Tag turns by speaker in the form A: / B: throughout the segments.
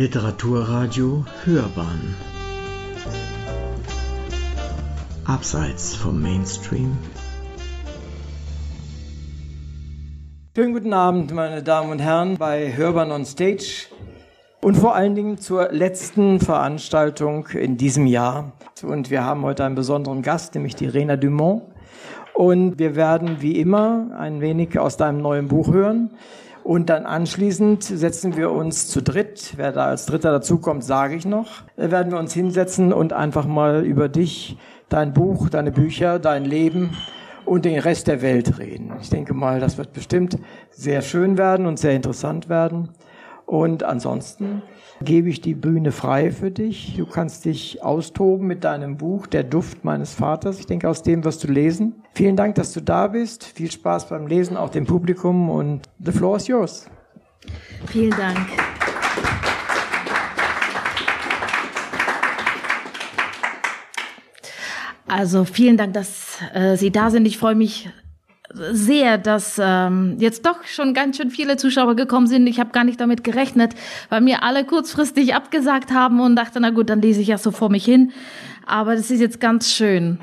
A: Literaturradio Hörbahn Abseits vom Mainstream
B: Schönen guten Abend, meine Damen und Herren, bei Hörbahn on Stage und vor allen Dingen zur letzten Veranstaltung in diesem Jahr. Und wir haben heute einen besonderen Gast, nämlich die Rena Dumont. Und wir werden wie immer ein wenig aus deinem neuen Buch hören. Und dann anschließend setzen wir uns zu dritt, wer da als Dritter dazukommt, sage ich noch, da werden wir uns hinsetzen und einfach mal über dich, dein Buch, deine Bücher, dein Leben und den Rest der Welt reden. Ich denke mal, das wird bestimmt sehr schön werden und sehr interessant werden. Und ansonsten gebe ich die Bühne frei für dich. Du kannst dich austoben mit deinem Buch Der Duft meines Vaters. Ich denke, aus dem wirst du lesen. Vielen Dank, dass du da bist. Viel Spaß beim Lesen, auch dem Publikum und the floor is yours.
C: Vielen Dank. Also vielen Dank, dass äh, Sie da sind. Ich freue mich sehr, dass ähm, jetzt doch schon ganz schön viele Zuschauer gekommen sind. Ich habe gar nicht damit gerechnet, weil mir alle kurzfristig abgesagt haben und dachte, na gut, dann lese ich ja so vor mich hin. Aber das ist jetzt ganz schön.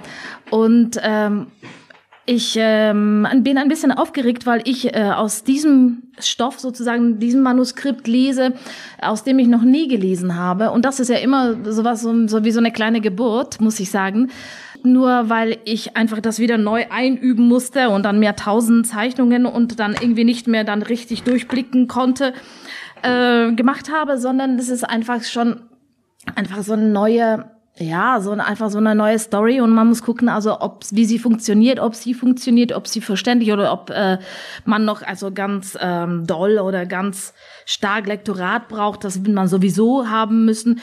C: Und ähm, ich ähm, bin ein bisschen aufgeregt, weil ich äh, aus diesem Stoff sozusagen, diesem Manuskript lese, aus dem ich noch nie gelesen habe. Und das ist ja immer sowas so, so wie so eine kleine Geburt, muss ich sagen nur weil ich einfach das wieder neu einüben musste und dann mehr tausend Zeichnungen und dann irgendwie nicht mehr dann richtig durchblicken konnte, äh, gemacht habe, sondern es ist einfach schon einfach so eine neue ja, so einfach so eine neue Story und man muss gucken, also ob wie sie funktioniert, ob sie funktioniert, ob sie verständlich oder ob äh, man noch also ganz ähm, doll oder ganz stark Lektorat braucht, das wird man sowieso haben müssen.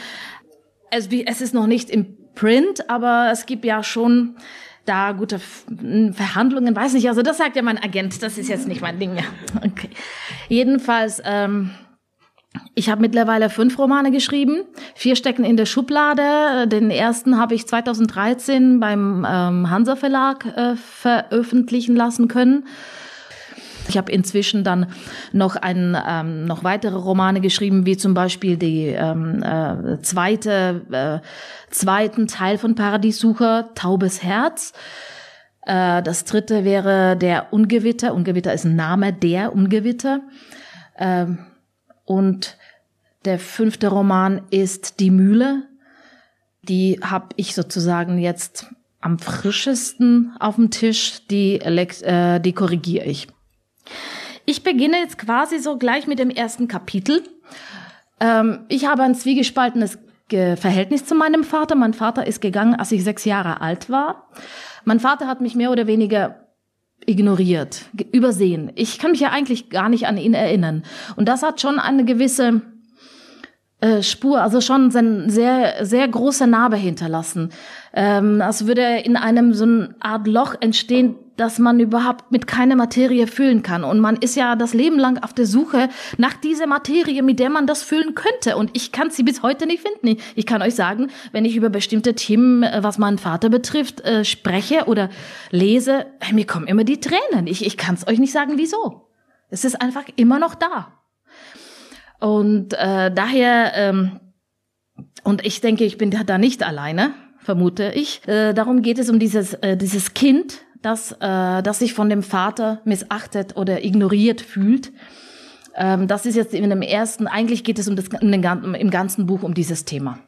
C: Es, es ist noch nicht im Print, aber es gibt ja schon da gute Verhandlungen, weiß nicht, also das sagt ja mein Agent, das ist jetzt nicht mein Ding mehr. Okay. Jedenfalls, ähm, ich habe mittlerweile fünf Romane geschrieben, vier stecken in der Schublade. Den ersten habe ich 2013 beim ähm, Hansa Verlag äh, veröffentlichen lassen können. Ich habe inzwischen dann noch ein, ähm, noch weitere Romane geschrieben, wie zum Beispiel die ähm, äh, zweite, äh, zweiten Teil von Paradiessucher, Taubes Herz. Äh, das dritte wäre der Ungewitter. Ungewitter ist ein Name, der Ungewitter. Ähm, und der fünfte Roman ist Die Mühle. Die habe ich sozusagen jetzt am frischesten auf dem Tisch. Die, äh, die korrigiere ich. Ich beginne jetzt quasi so gleich mit dem ersten Kapitel. Ähm, ich habe ein zwiegespaltenes Verhältnis zu meinem Vater. Mein Vater ist gegangen, als ich sechs Jahre alt war. Mein Vater hat mich mehr oder weniger ignoriert, übersehen. Ich kann mich ja eigentlich gar nicht an ihn erinnern. Und das hat schon eine gewisse äh, Spur, also schon eine sehr, sehr große Narbe hinterlassen. Ähm, als würde in einem so eine Art Loch entstehen, dass man überhaupt mit keiner Materie füllen kann. Und man ist ja das Leben lang auf der Suche nach dieser Materie, mit der man das füllen könnte. Und ich kann sie bis heute nicht finden. Ich kann euch sagen, wenn ich über bestimmte Themen, äh, was meinen Vater betrifft, äh, spreche oder lese, äh, mir kommen immer die Tränen. Ich, ich kann es euch nicht sagen, wieso. Es ist einfach immer noch da. Und äh, daher, ähm, und ich denke, ich bin da nicht alleine, vermute ich. Äh, darum geht es um dieses, äh, dieses Kind, das, äh, das sich von dem Vater missachtet oder ignoriert fühlt. Ähm, das ist jetzt in dem ersten, eigentlich geht es um das, um den, im ganzen Buch um dieses Thema.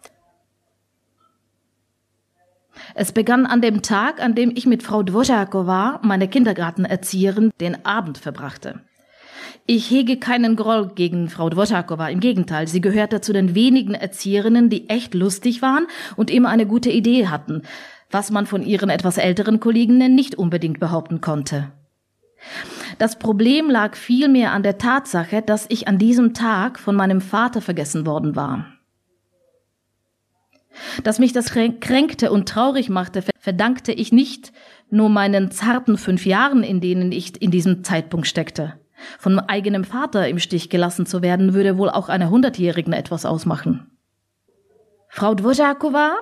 C: Es begann an dem Tag, an dem ich mit Frau Dvořáková, meine Kindergartenerzieherin, den Abend verbrachte. Ich hege keinen Groll gegen Frau Dvořáková. Im Gegenteil, sie gehörte zu den wenigen Erzieherinnen, die echt lustig waren und immer eine gute Idee hatten was man von ihren etwas älteren Kolleginnen nicht unbedingt behaupten konnte. Das Problem lag vielmehr an der Tatsache, dass ich an diesem Tag von meinem Vater vergessen worden war. Dass mich das kränkte und traurig machte, verdankte ich nicht nur meinen zarten fünf Jahren, in denen ich in diesem Zeitpunkt steckte. Von eigenem Vater im Stich gelassen zu werden, würde wohl auch einer Hundertjährigen etwas ausmachen. Frau Dvořáková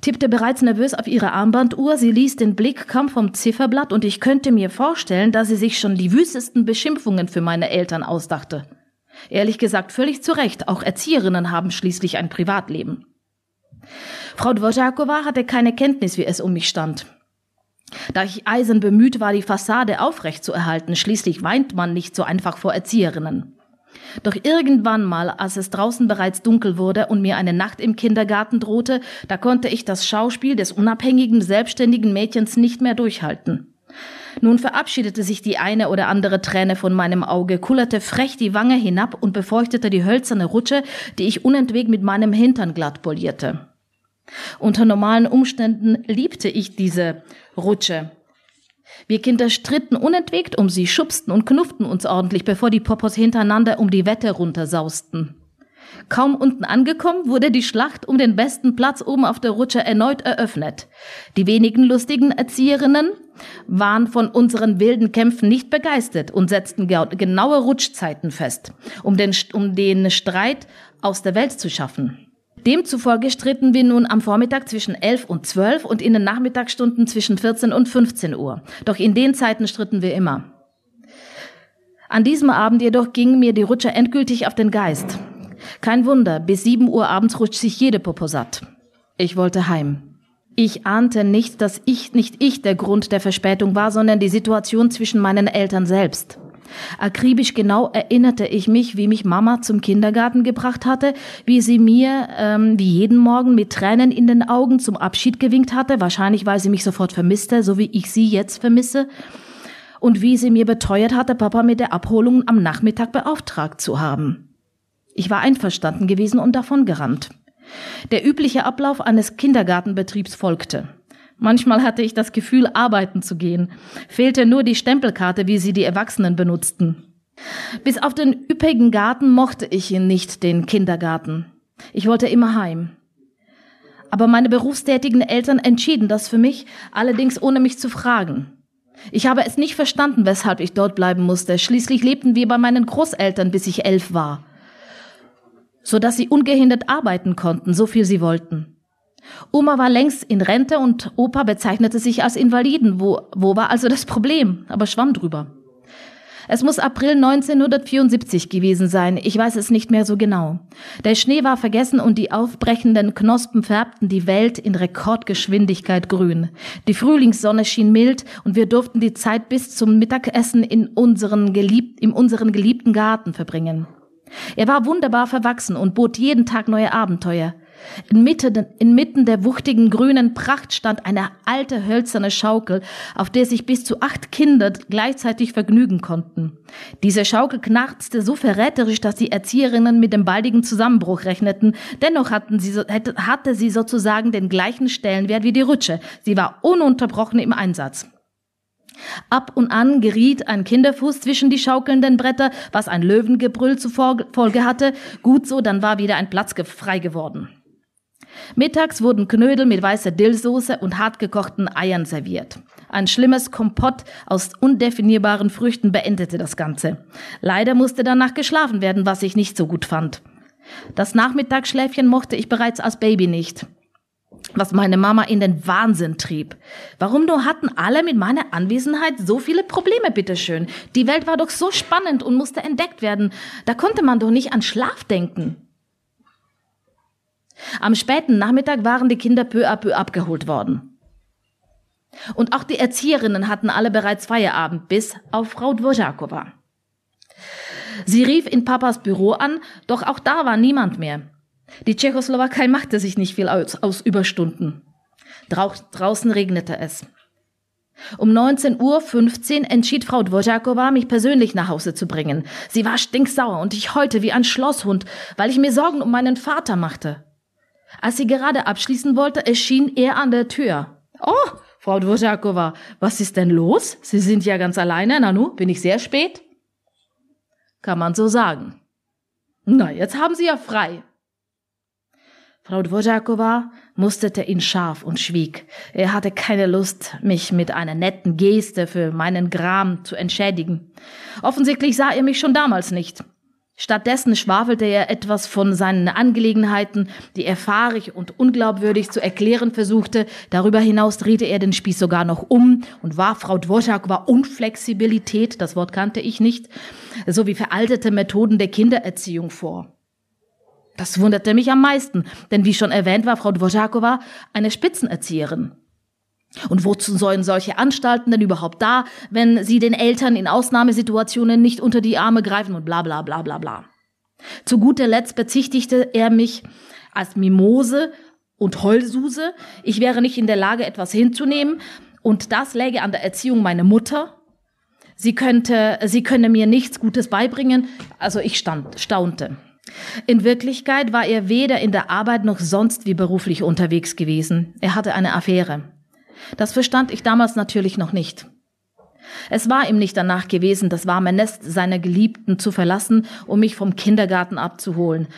C: tippte bereits nervös auf ihre Armbanduhr, sie ließ den Blick kaum vom Zifferblatt und ich könnte mir vorstellen, dass sie sich schon die wüstesten Beschimpfungen für meine Eltern ausdachte. Ehrlich gesagt völlig zu Recht, auch Erzieherinnen haben schließlich ein Privatleben. Frau Dvořáková hatte keine Kenntnis, wie es um mich stand. Da ich eisern bemüht war, die Fassade aufrecht zu erhalten, schließlich weint man nicht so einfach vor Erzieherinnen. Doch irgendwann mal, als es draußen bereits dunkel wurde und mir eine Nacht im Kindergarten drohte, da konnte ich das Schauspiel des unabhängigen, selbstständigen Mädchens nicht mehr durchhalten. Nun verabschiedete sich die eine oder andere Träne von meinem Auge, kullerte frech die Wange hinab und befeuchtete die hölzerne Rutsche, die ich unentwegt mit meinem Hintern glatt polierte. Unter normalen Umständen liebte ich diese Rutsche. Wir Kinder stritten unentwegt um sie, schubsten und knufften uns ordentlich, bevor die Popos hintereinander um die Wette runtersausten. Kaum unten angekommen, wurde die Schlacht um den besten Platz oben auf der Rutsche erneut eröffnet. Die wenigen lustigen Erzieherinnen waren von unseren wilden Kämpfen nicht begeistert und setzten genaue Rutschzeiten fest, um den, um den Streit aus der Welt zu schaffen. Demzufolge stritten wir nun am Vormittag zwischen 11 und 12 und in den Nachmittagsstunden zwischen 14 und 15 Uhr. Doch in den Zeiten stritten wir immer. An diesem Abend jedoch ging mir die Rutsche endgültig auf den Geist. Kein Wunder, bis 7 Uhr abends rutscht sich jede Popo satt. Ich wollte heim. Ich ahnte nicht, dass ich nicht ich der Grund der Verspätung war, sondern die Situation zwischen meinen Eltern selbst. Akribisch genau erinnerte ich mich, wie mich Mama zum Kindergarten gebracht hatte, wie sie mir ähm, wie jeden Morgen mit Tränen in den Augen zum Abschied gewinkt hatte, wahrscheinlich weil sie mich sofort vermisste, so wie ich sie jetzt vermisse, und wie sie mir beteuert hatte, Papa mit der Abholung am Nachmittag beauftragt zu haben. Ich war einverstanden gewesen und davon gerannt. Der übliche Ablauf eines Kindergartenbetriebs folgte. Manchmal hatte ich das Gefühl, arbeiten zu gehen. Fehlte nur die Stempelkarte, wie sie die Erwachsenen benutzten. Bis auf den üppigen Garten mochte ich ihn nicht, den Kindergarten. Ich wollte immer heim. Aber meine berufstätigen Eltern entschieden das für mich, allerdings ohne mich zu fragen. Ich habe es nicht verstanden, weshalb ich dort bleiben musste. Schließlich lebten wir bei meinen Großeltern, bis ich elf war. So dass sie ungehindert arbeiten konnten, so viel sie wollten. Oma war längst in Rente und Opa bezeichnete sich als Invaliden. Wo, wo war also das Problem? Aber schwamm drüber. Es muss April 1974 gewesen sein, ich weiß es nicht mehr so genau. Der Schnee war vergessen und die aufbrechenden Knospen färbten die Welt in Rekordgeschwindigkeit grün. Die Frühlingssonne schien mild und wir durften die Zeit bis zum Mittagessen in unseren, gelieb in unseren geliebten Garten verbringen. Er war wunderbar verwachsen und bot jeden Tag neue Abenteuer. Inmitten, inmitten der wuchtigen grünen Pracht stand eine alte hölzerne Schaukel, auf der sich bis zu acht Kinder gleichzeitig vergnügen konnten. Diese Schaukel knarzte so verräterisch, dass die Erzieherinnen mit dem baldigen Zusammenbruch rechneten. Dennoch hatten sie, hatte sie sozusagen den gleichen Stellenwert wie die Rutsche. Sie war ununterbrochen im Einsatz. Ab und an geriet ein Kinderfuß zwischen die schaukelnden Bretter, was ein Löwengebrüll zur Folge hatte. Gut so, dann war wieder ein Platz frei geworden. Mittags wurden Knödel mit weißer Dillsoße und hartgekochten Eiern serviert. Ein schlimmes Kompott aus undefinierbaren Früchten beendete das Ganze. Leider musste danach geschlafen werden, was ich nicht so gut fand. Das Nachmittagsschläfchen mochte ich bereits als Baby nicht was meine Mama in den Wahnsinn trieb. Warum nur hatten alle mit meiner Anwesenheit so viele Probleme, bitteschön? Die Welt war doch so spannend und musste entdeckt werden. Da konnte man doch nicht an Schlaf denken. Am späten Nachmittag waren die Kinder peu à peu abgeholt worden. Und auch die Erzieherinnen hatten alle bereits Feierabend, bis auf Frau Dvořáková. Sie rief in Papas Büro an, doch auch da war niemand mehr. Die Tschechoslowakei machte sich nicht viel aus, aus Überstunden. Drau draußen regnete es. Um 19.15 Uhr entschied Frau Dvořáková, mich persönlich nach Hause zu bringen. Sie war stinksauer und ich heute wie ein Schlosshund, weil ich mir Sorgen um meinen Vater machte. Als sie gerade abschließen wollte, erschien er an der Tür. Oh, Frau Dvořáková, was ist denn los? Sie sind ja ganz alleine, Nanu, bin ich sehr spät? Kann man so sagen. Na, jetzt haben Sie ja frei. Frau Dvořáková musterte ihn scharf und schwieg. Er hatte keine Lust, mich mit einer netten Geste für meinen Gram zu entschädigen. Offensichtlich sah er mich schon damals nicht. Stattdessen schwafelte er etwas von seinen Angelegenheiten, die er fahrig und unglaubwürdig zu erklären versuchte. Darüber hinaus drehte er den Spieß sogar noch um und warf Frau Dvořáková Unflexibilität, das Wort kannte ich nicht, sowie veraltete Methoden der Kindererziehung vor. Das wunderte mich am meisten, denn wie schon erwähnt war Frau Dvořáková eine Spitzenerzieherin. Und wozu sollen solche Anstalten denn überhaupt da, wenn sie den Eltern in Ausnahmesituationen nicht unter die Arme greifen und bla bla bla bla bla. Zu guter Letzt bezichtigte er mich als Mimose und Heulsuse. Ich wäre nicht in der Lage, etwas hinzunehmen. Und das läge an der Erziehung meiner Mutter. Sie könnte, sie könne mir nichts Gutes beibringen. Also ich stand, staunte. In Wirklichkeit war er weder in der Arbeit noch sonst wie beruflich unterwegs gewesen. Er hatte eine Affäre. Das verstand ich damals natürlich noch nicht. Es war ihm nicht danach gewesen, das warme Nest seiner Geliebten zu verlassen, um mich vom Kindergarten abzuholen.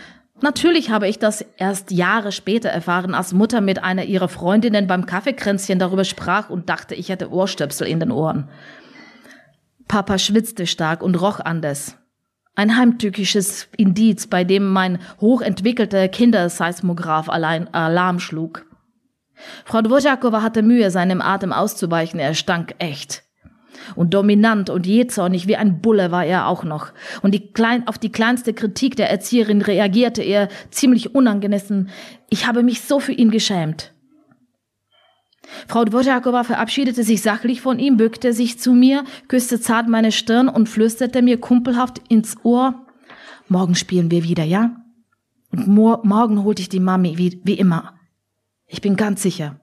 C: Natürlich habe ich das erst Jahre später erfahren, als Mutter mit einer ihrer Freundinnen beim Kaffeekränzchen darüber sprach und dachte, ich hätte Ohrstöpsel in den Ohren. Papa schwitzte stark und roch anders. Ein heimtückisches Indiz, bei dem mein hochentwickelter Kinderseismograph allein Alarm schlug. Frau Dvořáková hatte Mühe, seinem Atem auszuweichen. Er stank echt. Und dominant und jähzornig wie ein Bulle war er auch noch. Und die klein, auf die kleinste Kritik der Erzieherin reagierte er ziemlich unangemessen. Ich habe mich so für ihn geschämt. Frau Dvořáková verabschiedete sich sachlich von ihm, bückte sich zu mir, küsste zart meine Stirn und flüsterte mir kumpelhaft ins Ohr, morgen spielen wir wieder, ja? Und mor morgen holt ich die Mami, wie, wie immer. Ich bin ganz sicher.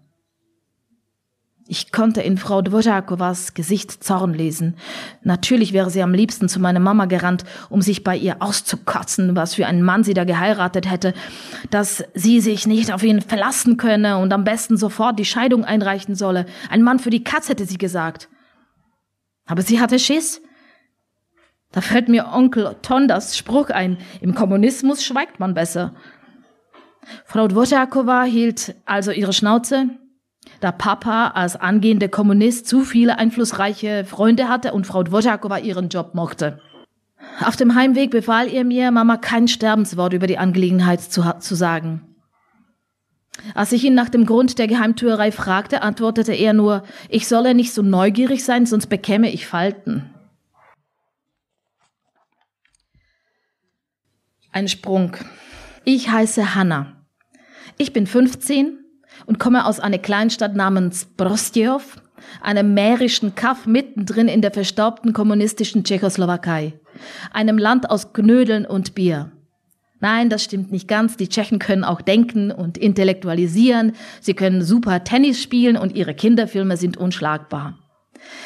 C: Ich konnte in Frau Dvořákovas Gesicht Zorn lesen. Natürlich wäre sie am liebsten zu meiner Mama gerannt, um sich bei ihr auszukotzen, was für einen Mann sie da geheiratet hätte, dass sie sich nicht auf ihn verlassen könne und am besten sofort die Scheidung einreichen solle. Ein Mann für die Katz, hätte sie gesagt. Aber sie hatte Schiss. Da fällt mir Onkel Tondas Spruch ein, im Kommunismus schweigt man besser. Frau Dvořáková hielt also ihre Schnauze, da Papa als angehender Kommunist zu viele einflussreiche Freunde hatte und Frau Dvořáková ihren Job mochte. Auf dem Heimweg befahl ihr mir, Mama kein Sterbenswort über die Angelegenheit zu, zu sagen. Als ich ihn nach dem Grund der Geheimtuerei fragte, antwortete er nur, ich solle nicht so neugierig sein, sonst bekäme ich Falten. Ein Sprung. Ich heiße Hanna. Ich bin 15 und komme aus einer Kleinstadt namens Prostjov, einem mährischen Kaff mittendrin in der verstaubten kommunistischen Tschechoslowakei, einem Land aus Knödeln und Bier. Nein, das stimmt nicht ganz. Die Tschechen können auch denken und intellektualisieren. Sie können super Tennis spielen und ihre Kinderfilme sind unschlagbar.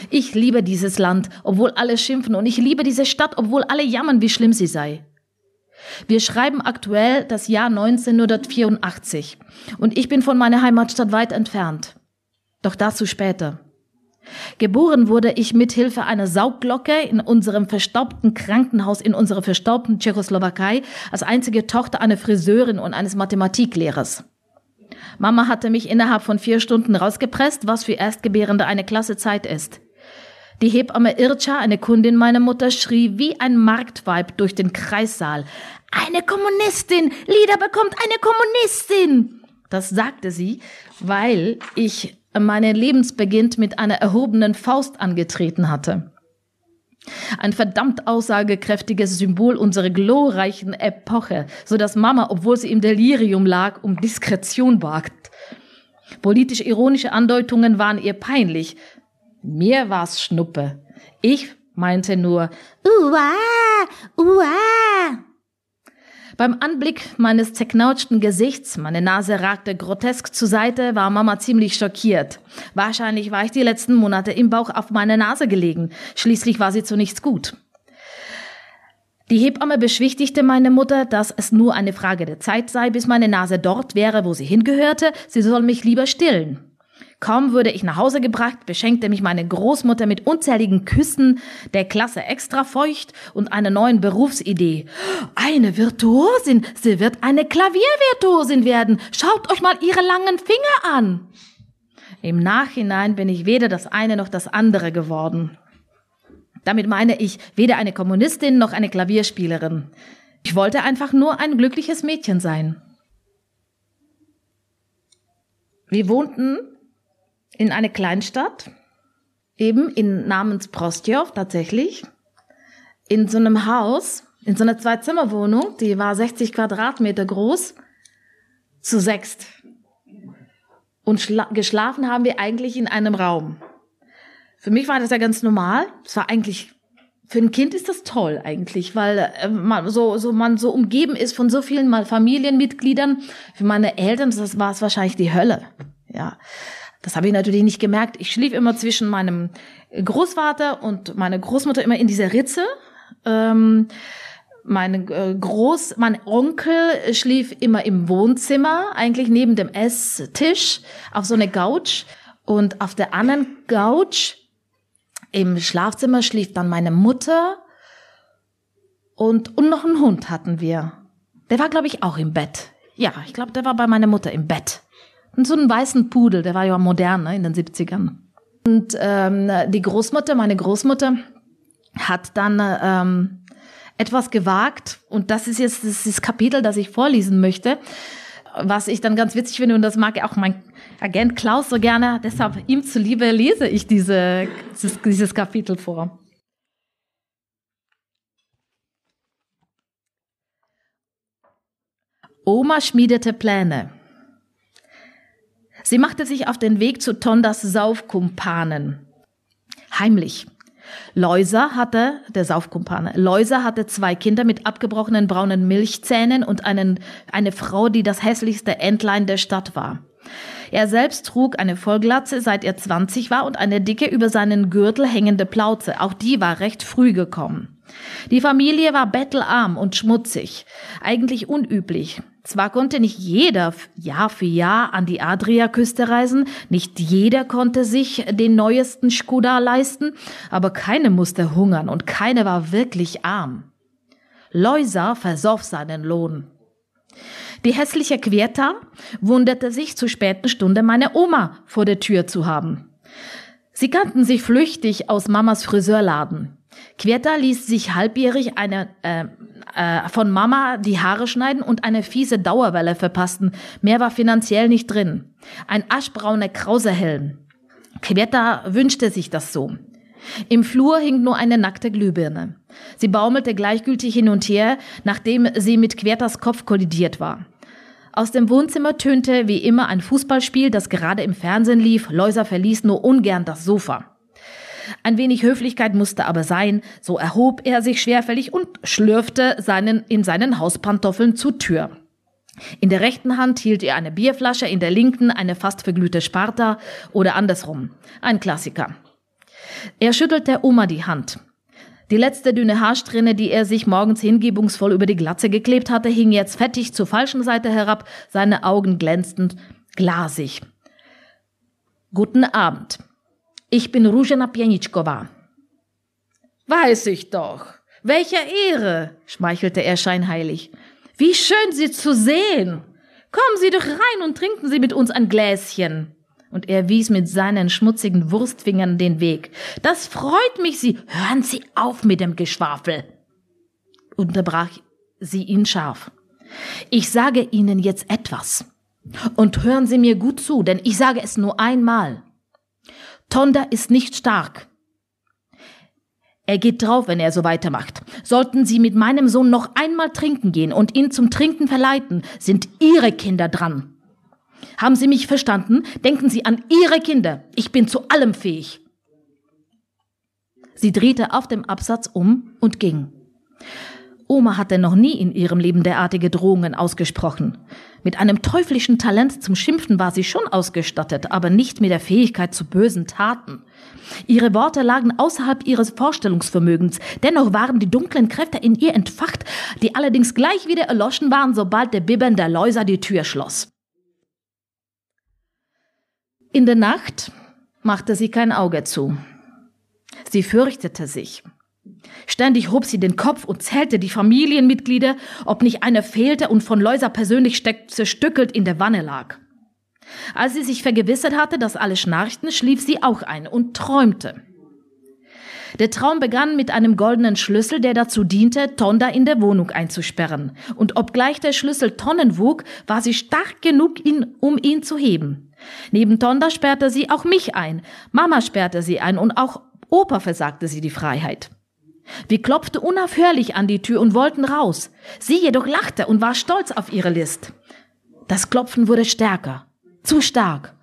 C: Ich liebe dieses Land, obwohl alle schimpfen, und ich liebe diese Stadt, obwohl alle jammern, wie schlimm sie sei. Wir schreiben aktuell das Jahr 1984 und ich bin von meiner Heimatstadt weit entfernt. Doch dazu später. Geboren wurde ich mit Hilfe einer Saugglocke in unserem verstaubten Krankenhaus in unserer verstaubten Tschechoslowakei als einzige Tochter einer Friseurin und eines Mathematiklehrers. Mama hatte mich innerhalb von vier Stunden rausgepresst, was für Erstgebärende eine klasse Zeit ist. Die Hebamme Ircha, eine Kundin meiner Mutter, schrie wie ein Marktweib durch den Kreissaal. Eine Kommunistin! Lida bekommt eine Kommunistin! Das sagte sie, weil ich meinen Lebensbeginn mit einer erhobenen Faust angetreten hatte. Ein verdammt aussagekräftiges Symbol unserer glorreichen Epoche, so dass Mama, obwohl sie im Delirium lag, um Diskretion wagt. Politisch ironische Andeutungen waren ihr peinlich. Mir war's Schnuppe. Ich meinte nur, uah, uah. Beim Anblick meines zerknautschten Gesichts, meine Nase ragte grotesk zur Seite, war Mama ziemlich schockiert. Wahrscheinlich war ich die letzten Monate im Bauch auf meine Nase gelegen. Schließlich war sie zu nichts gut. Die Hebamme beschwichtigte meine Mutter, dass es nur eine Frage der Zeit sei, bis meine Nase dort wäre, wo sie hingehörte. Sie soll mich lieber stillen. Kaum wurde ich nach Hause gebracht, beschenkte mich meine Großmutter mit unzähligen Küssen, der Klasse extra feucht und einer neuen Berufsidee. Eine Virtuosin, sie wird eine Klaviervirtuosin werden. Schaut euch mal ihre langen Finger an. Im Nachhinein bin ich weder das eine noch das andere geworden. Damit meine ich weder eine Kommunistin noch eine Klavierspielerin. Ich wollte einfach nur ein glückliches Mädchen sein. Wir wohnten in einer Kleinstadt, eben in namens Prostjow tatsächlich, in so einem Haus, in so einer Zwei-Zimmer-Wohnung, die war 60 Quadratmeter groß, zu sechst. Und geschlafen haben wir eigentlich in einem Raum. Für mich war das ja ganz normal. Es war eigentlich für ein Kind ist das toll eigentlich, weil äh, man so, so man so umgeben ist von so vielen mal Familienmitgliedern. Für meine Eltern das war es wahrscheinlich die Hölle. Ja, das habe ich natürlich nicht gemerkt. Ich schlief immer zwischen meinem Großvater und meiner Großmutter immer in dieser Ritze. Ähm, mein äh, Groß, mein Onkel schlief immer im Wohnzimmer, eigentlich neben dem Esstisch auf so eine Couch und auf der anderen Couch im Schlafzimmer schlief dann meine Mutter und, und noch einen Hund hatten wir. Der war, glaube ich, auch im Bett. Ja, ich glaube, der war bei meiner Mutter im Bett. Und so einen weißen Pudel, der war ja modern ne, in den 70ern. Und ähm, die Großmutter, meine Großmutter, hat dann ähm, etwas gewagt. Und das ist jetzt das, das Kapitel, das ich vorlesen möchte was ich dann ganz witzig finde, und das mag auch mein Agent Klaus so gerne, deshalb ihm zuliebe lese ich diese, dieses, dieses Kapitel vor. Oma schmiedete Pläne. Sie machte sich auf den Weg zu Tondas Saufkumpanen. Heimlich. Loisa hatte, der Saufkumpane, Loisa hatte zwei Kinder mit abgebrochenen braunen Milchzähnen und einen, eine Frau, die das hässlichste Entlein der Stadt war. Er selbst trug eine Vollglatze, seit er 20 war, und eine dicke über seinen Gürtel hängende Plauze. Auch die war recht früh gekommen. Die Familie war bettelarm und schmutzig, eigentlich unüblich. Zwar konnte nicht jeder Jahr für Jahr an die Adriaküste reisen, nicht jeder konnte sich den neuesten Skoda leisten, aber keine musste hungern und keine war wirklich arm. Loisa versoff seinen Lohn. Die hässliche Querta wunderte sich zur späten Stunde meine Oma vor der Tür zu haben. Sie kannten sich flüchtig aus Mamas Friseurladen. Querta ließ sich halbjährig eine äh, äh, von Mama die Haare schneiden und eine fiese Dauerwelle verpassten. Mehr war finanziell nicht drin. Ein aschbrauner Krausehelm. Quetta wünschte sich das so. Im Flur hing nur eine nackte Glühbirne. Sie baumelte gleichgültig hin und her, nachdem sie mit Quertas Kopf kollidiert war. Aus dem Wohnzimmer tönte wie immer ein Fußballspiel, das gerade im Fernsehen lief. Läuser verließ nur ungern das Sofa. Ein wenig Höflichkeit musste aber sein, so erhob er sich schwerfällig und schlürfte seinen, in seinen Hauspantoffeln zur Tür. In der rechten Hand hielt er eine Bierflasche, in der linken eine fast verglühte Sparta oder andersrum. Ein Klassiker. Er schüttelte Oma die Hand. Die letzte dünne Haarsträhne, die er sich morgens hingebungsvoll über die Glatze geklebt hatte, hing jetzt fettig zur falschen Seite herab, seine Augen glänzend glasig. Guten Abend. Ich bin Ruzhena Pianitschkova. Weiß ich doch. Welche Ehre, schmeichelte er scheinheilig. Wie schön, Sie zu sehen. Kommen Sie doch rein und trinken Sie mit uns ein Gläschen. Und er wies mit seinen schmutzigen Wurstfingern den Weg. Das freut mich, Sie. Hören Sie auf mit dem Geschwafel. Unterbrach sie ihn scharf. Ich sage Ihnen jetzt etwas. Und hören Sie mir gut zu, denn ich sage es nur einmal. Tonda ist nicht stark. Er geht drauf, wenn er so weitermacht. Sollten Sie mit meinem Sohn noch einmal trinken gehen und ihn zum Trinken verleiten, sind Ihre Kinder dran. Haben Sie mich verstanden? Denken Sie an Ihre Kinder. Ich bin zu allem fähig. Sie drehte auf dem Absatz um und ging. Oma hatte noch nie in ihrem Leben derartige Drohungen ausgesprochen. Mit einem teuflischen Talent zum Schimpfen war sie schon ausgestattet, aber nicht mit der Fähigkeit zu bösen Taten. Ihre Worte lagen außerhalb ihres Vorstellungsvermögens, dennoch waren die dunklen Kräfte in ihr entfacht, die allerdings gleich wieder erloschen waren, sobald der Bibbern der Läuser die Tür schloss. In der Nacht machte sie kein Auge zu. Sie fürchtete sich. Ständig hob sie den Kopf und zählte die Familienmitglieder, ob nicht einer fehlte und von Läuser persönlich zerstückelt in der Wanne lag. Als sie sich vergewissert hatte, dass alle schnarchten, schlief sie auch ein und träumte. Der Traum begann mit einem goldenen Schlüssel, der dazu diente, Tonda in der Wohnung einzusperren. Und obgleich der Schlüssel Tonnen wog, war sie stark genug, ihn, um ihn zu heben. Neben Tonda sperrte sie auch mich ein. Mama sperrte sie ein und auch Opa versagte sie die Freiheit. Wir klopften unaufhörlich an die Tür und wollten raus. Sie jedoch lachte und war stolz auf ihre List. Das Klopfen wurde stärker, zu stark.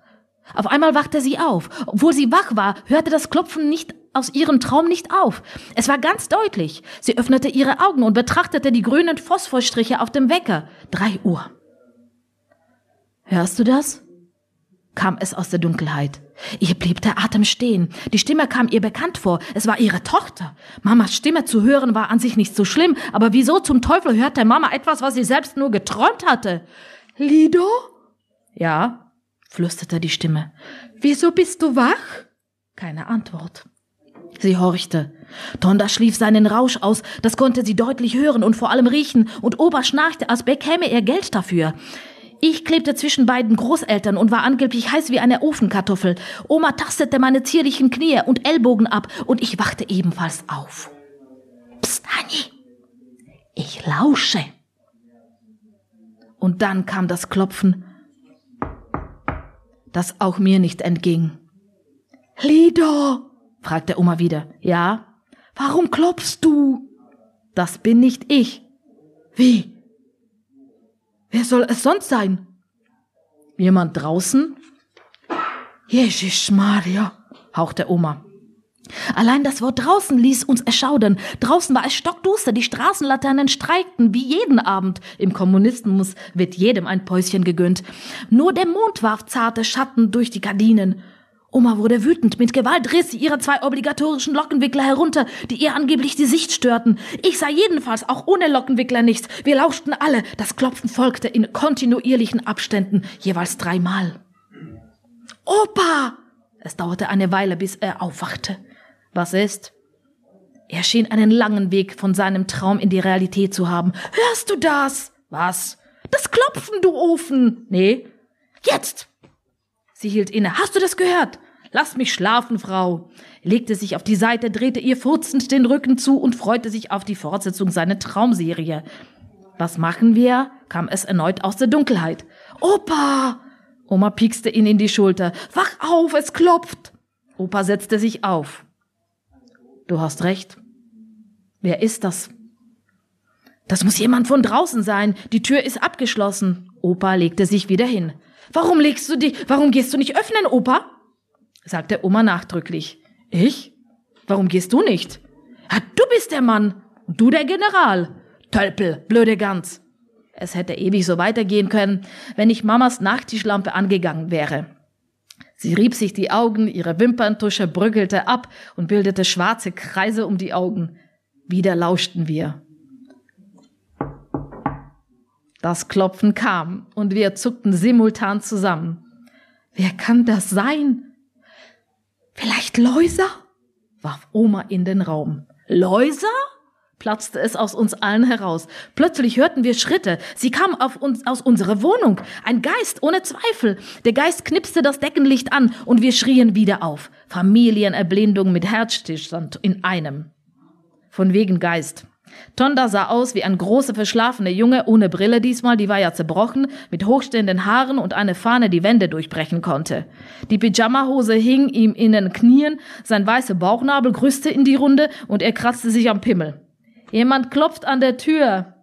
C: Auf einmal wachte sie auf. Obwohl sie wach war, hörte das Klopfen nicht aus ihrem Traum nicht auf. Es war ganz deutlich. Sie öffnete ihre Augen und betrachtete die grünen Phosphorstriche auf dem Wecker. Drei Uhr. Hörst du das? Kam es aus der Dunkelheit. Ihr blieb der Atem stehen. Die Stimme kam ihr bekannt vor. Es war ihre Tochter. Mamas Stimme zu hören war an sich nicht so schlimm, aber wieso zum Teufel hörte Mama etwas, was sie selbst nur geträumt hatte? Lido? Ja, flüsterte die Stimme. Wieso bist du wach? Keine Antwort. Sie horchte. Tonda schlief seinen Rausch aus, das konnte sie deutlich hören und vor allem riechen, und Opa schnarchte, als bekäme er Geld dafür. Ich klebte zwischen beiden Großeltern und war angeblich heiß wie eine Ofenkartoffel. Oma tastete meine zierlichen Knie und Ellbogen ab und ich wachte ebenfalls auf. Psst, Hanni, ich lausche. Und dann kam das Klopfen, das auch mir nicht entging. Lido, fragte Oma wieder. Ja? Warum klopfst du? Das bin nicht ich. Wie? Wer soll es sonst sein? Jemand draußen? Jesus Maria, hauchte Oma. Allein das Wort draußen ließ uns erschaudern. Draußen war es stockduster, die Straßenlaternen streikten wie jeden Abend. Im Kommunismus wird jedem ein Päuschen gegönnt. Nur der Mond warf zarte Schatten durch die Gardinen. Oma wurde wütend. Mit Gewalt riss sie ihre zwei obligatorischen Lockenwickler herunter, die ihr angeblich die Sicht störten. Ich sah jedenfalls auch ohne Lockenwickler nichts. Wir lauschten alle. Das Klopfen folgte in kontinuierlichen Abständen, jeweils dreimal. Opa! Es dauerte eine Weile, bis er aufwachte. Was ist? Er schien einen langen Weg von seinem Traum in die Realität zu haben. Hörst du das? Was? Das Klopfen, du Ofen! Nee. Jetzt! Sie hielt inne. Hast du das gehört? Lass mich schlafen, Frau. Legte sich auf die Seite, drehte ihr furzend den Rücken zu und freute sich auf die Fortsetzung seiner Traumserie. Was machen wir? kam es erneut aus der Dunkelheit. Opa! Oma piekste ihn in die Schulter. Wach auf, es klopft! Opa setzte sich auf. Du hast recht. Wer ist das? Das muss jemand von draußen sein. Die Tür ist abgeschlossen. Opa legte sich wieder hin. Warum legst du dich, warum gehst du nicht öffnen, Opa? sagte Oma nachdrücklich. Ich? Warum gehst du nicht? Ja, du bist der Mann und du der General. Tölpel, blöde Gans. Es hätte ewig so weitergehen können, wenn nicht Mamas Nachttischlampe angegangen wäre. Sie rieb sich die Augen, ihre Wimperntusche brüggelte ab und bildete schwarze Kreise um die Augen. Wieder lauschten wir. Das Klopfen kam und wir zuckten simultan zusammen. Wer kann das sein? Vielleicht Läuser? warf Oma in den Raum. Läuser? platzte es aus uns allen heraus. Plötzlich hörten wir Schritte. Sie kamen auf uns aus unserer Wohnung. Ein Geist, ohne Zweifel. Der Geist knipste das Deckenlicht an und wir schrien wieder auf. Familienerblindung mit Herzstillstand in einem. Von wegen Geist. Tonda sah aus wie ein großer verschlafener Junge, ohne Brille diesmal, die war ja zerbrochen, mit hochstehenden Haaren und eine Fahne, die Wände durchbrechen konnte. Die Pyjamahose hing ihm in den Knien, sein weißer Bauchnabel grüßte in die Runde und er kratzte sich am Pimmel. Jemand klopft an der Tür,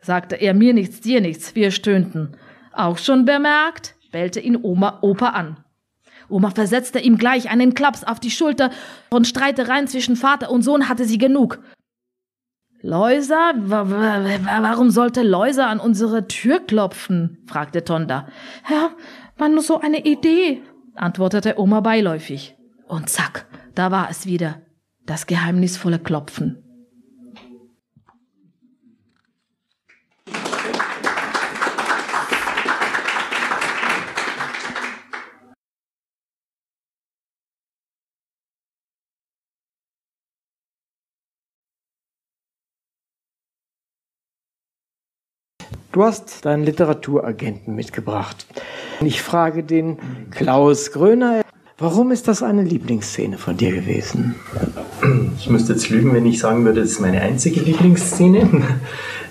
C: sagte er, mir nichts, dir nichts, wir stöhnten. Auch schon bemerkt, bellte ihn Oma Opa an. Oma versetzte ihm gleich einen Klaps auf die Schulter. Von Streitereien zwischen Vater und Sohn hatte sie genug. Läuser? Warum sollte Läuser an unsere Tür klopfen? fragte Tonda. Ja, war nur so eine Idee, antwortete Oma beiläufig. Und zack, da war es wieder, das geheimnisvolle Klopfen.
B: Du hast deinen Literaturagenten mitgebracht. Ich frage den Klaus Gröner, warum ist das eine Lieblingsszene von dir gewesen?
D: Ich müsste jetzt lügen, wenn ich sagen würde, das ist meine einzige Lieblingsszene.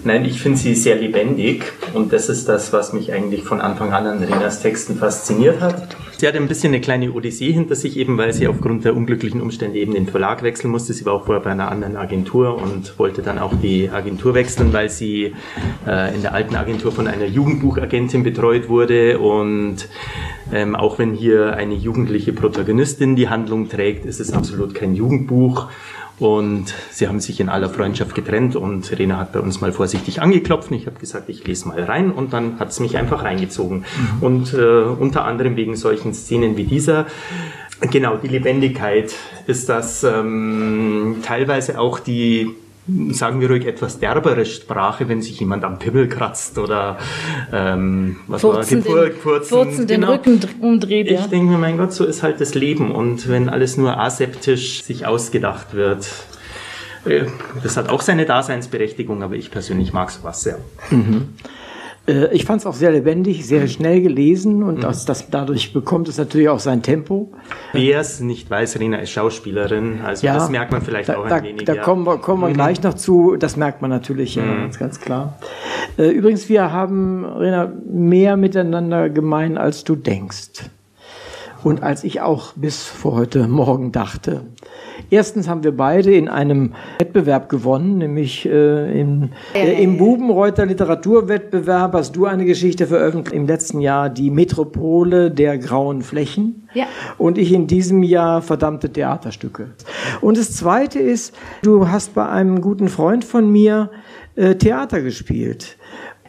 D: Nein, ich finde sie sehr lebendig und das ist das, was mich eigentlich von Anfang an an Renas Texten fasziniert hat. Sie hat ein bisschen eine kleine Odyssee hinter sich, eben weil sie aufgrund der unglücklichen Umstände eben den Verlag wechseln musste. Sie war auch vorher bei einer anderen Agentur und wollte dann auch die Agentur wechseln, weil sie äh, in der alten Agentur von einer Jugendbuchagentin betreut wurde und ähm, auch wenn hier eine jugendliche Protagonistin die Handlung trägt, ist es absolut kein Jugendbuch und sie haben sich in aller Freundschaft getrennt und Rena hat bei uns mal vorsichtig angeklopft. Ich habe gesagt, ich lese mal rein und dann hat es mich einfach reingezogen. Mhm. Und äh, unter anderem wegen solchen Szenen wie dieser. Genau, die Lebendigkeit ist das ähm, teilweise auch die sagen wir ruhig, etwas derbere Sprache, wenn sich jemand am Pimmel kratzt oder ähm, was
C: Furzen war, den, Furzen, Furzen den genau. Rücken umdreht.
D: Ich ja. denke mir, mein Gott, so ist halt das Leben und wenn alles nur aseptisch sich ausgedacht wird, äh, das hat auch seine Daseinsberechtigung, aber ich persönlich mag sowas sehr. Mhm.
B: Äh, ich fand es auch sehr lebendig, sehr schnell gelesen und mhm. das, das, dadurch bekommt es natürlich auch sein Tempo.
D: Wer es nicht weiß, Rena ist Schauspielerin, also ja, das merkt man vielleicht
B: da,
D: auch
B: ein
D: da, wenig.
B: Da kommen wir, kommen wir mhm. gleich noch zu, das merkt man natürlich, mhm. ja, ganz, ganz klar. Äh, übrigens, wir haben, Rena, mehr miteinander gemein, als du denkst. Und als ich auch bis vor heute Morgen dachte. Erstens haben wir beide in einem Wettbewerb gewonnen, nämlich äh, im, äh, im Bubenreuter Literaturwettbewerb hast du eine Geschichte veröffentlicht im letzten Jahr, die Metropole der grauen Flächen. Ja. Und ich in diesem Jahr verdammte Theaterstücke. Und das Zweite ist, du hast bei einem guten Freund von mir äh, Theater gespielt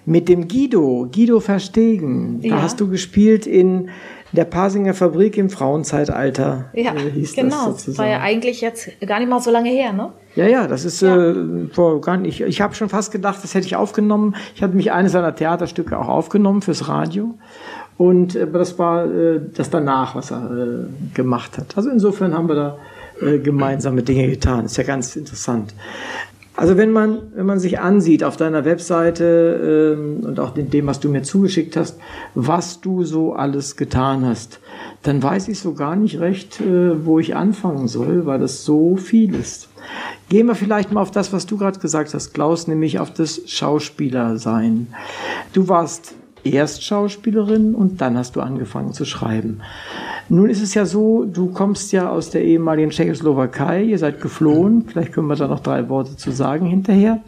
B: mit dem Guido, Guido Verstegen. Da ja. hast du gespielt in der Pasinger Fabrik im Frauenzeitalter.
C: Ja, äh, hieß genau. Das, das war ja eigentlich jetzt gar nicht mal so lange her, ne?
B: Ja, ja, das ist ja. Äh, vor gar nicht. Ich, ich habe schon fast gedacht, das hätte ich aufgenommen. Ich hatte mich eines seiner Theaterstücke auch aufgenommen fürs Radio. Und äh, das war äh, das danach, was er äh, gemacht hat. Also insofern haben wir da äh, gemeinsame Dinge getan. Ist ja ganz interessant. Also wenn man, wenn man sich ansieht auf deiner Webseite ähm, und auch dem, was du mir zugeschickt hast, was du so alles getan hast, dann weiß ich so gar nicht recht, äh, wo ich anfangen soll, weil das so viel ist. Gehen wir vielleicht mal auf das, was du gerade gesagt hast, Klaus, nämlich auf das Schauspielersein. Du warst erst Schauspielerin und dann hast du angefangen zu schreiben. Nun ist es ja so, du kommst ja aus der ehemaligen Tschechoslowakei, ihr seid geflohen, vielleicht können wir da noch drei Worte zu sagen hinterher.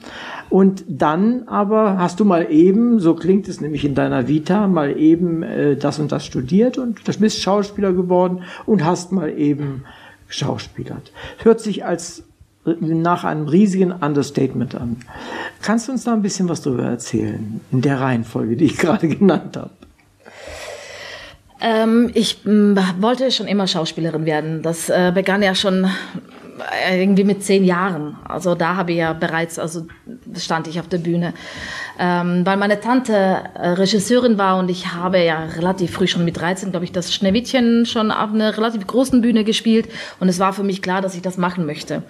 B: Und dann aber hast du mal eben, so klingt es nämlich in deiner Vita, mal eben äh, das und das studiert und du bist Schauspieler geworden und hast mal eben Schauspielert. Hört sich als nach einem riesigen Understatement an. Kannst du uns da ein bisschen was darüber erzählen, in der Reihenfolge, die ich gerade genannt habe?
C: Ähm, ich mh, wollte schon immer Schauspielerin werden. Das äh, begann ja schon äh, irgendwie mit zehn Jahren. Also da habe ich ja bereits, also stand ich auf der Bühne ähm, weil meine Tante äh, Regisseurin war und ich habe ja relativ früh schon mit 13, glaube ich, das Schneewittchen schon auf einer relativ großen Bühne gespielt und es war für mich klar, dass ich das machen möchte.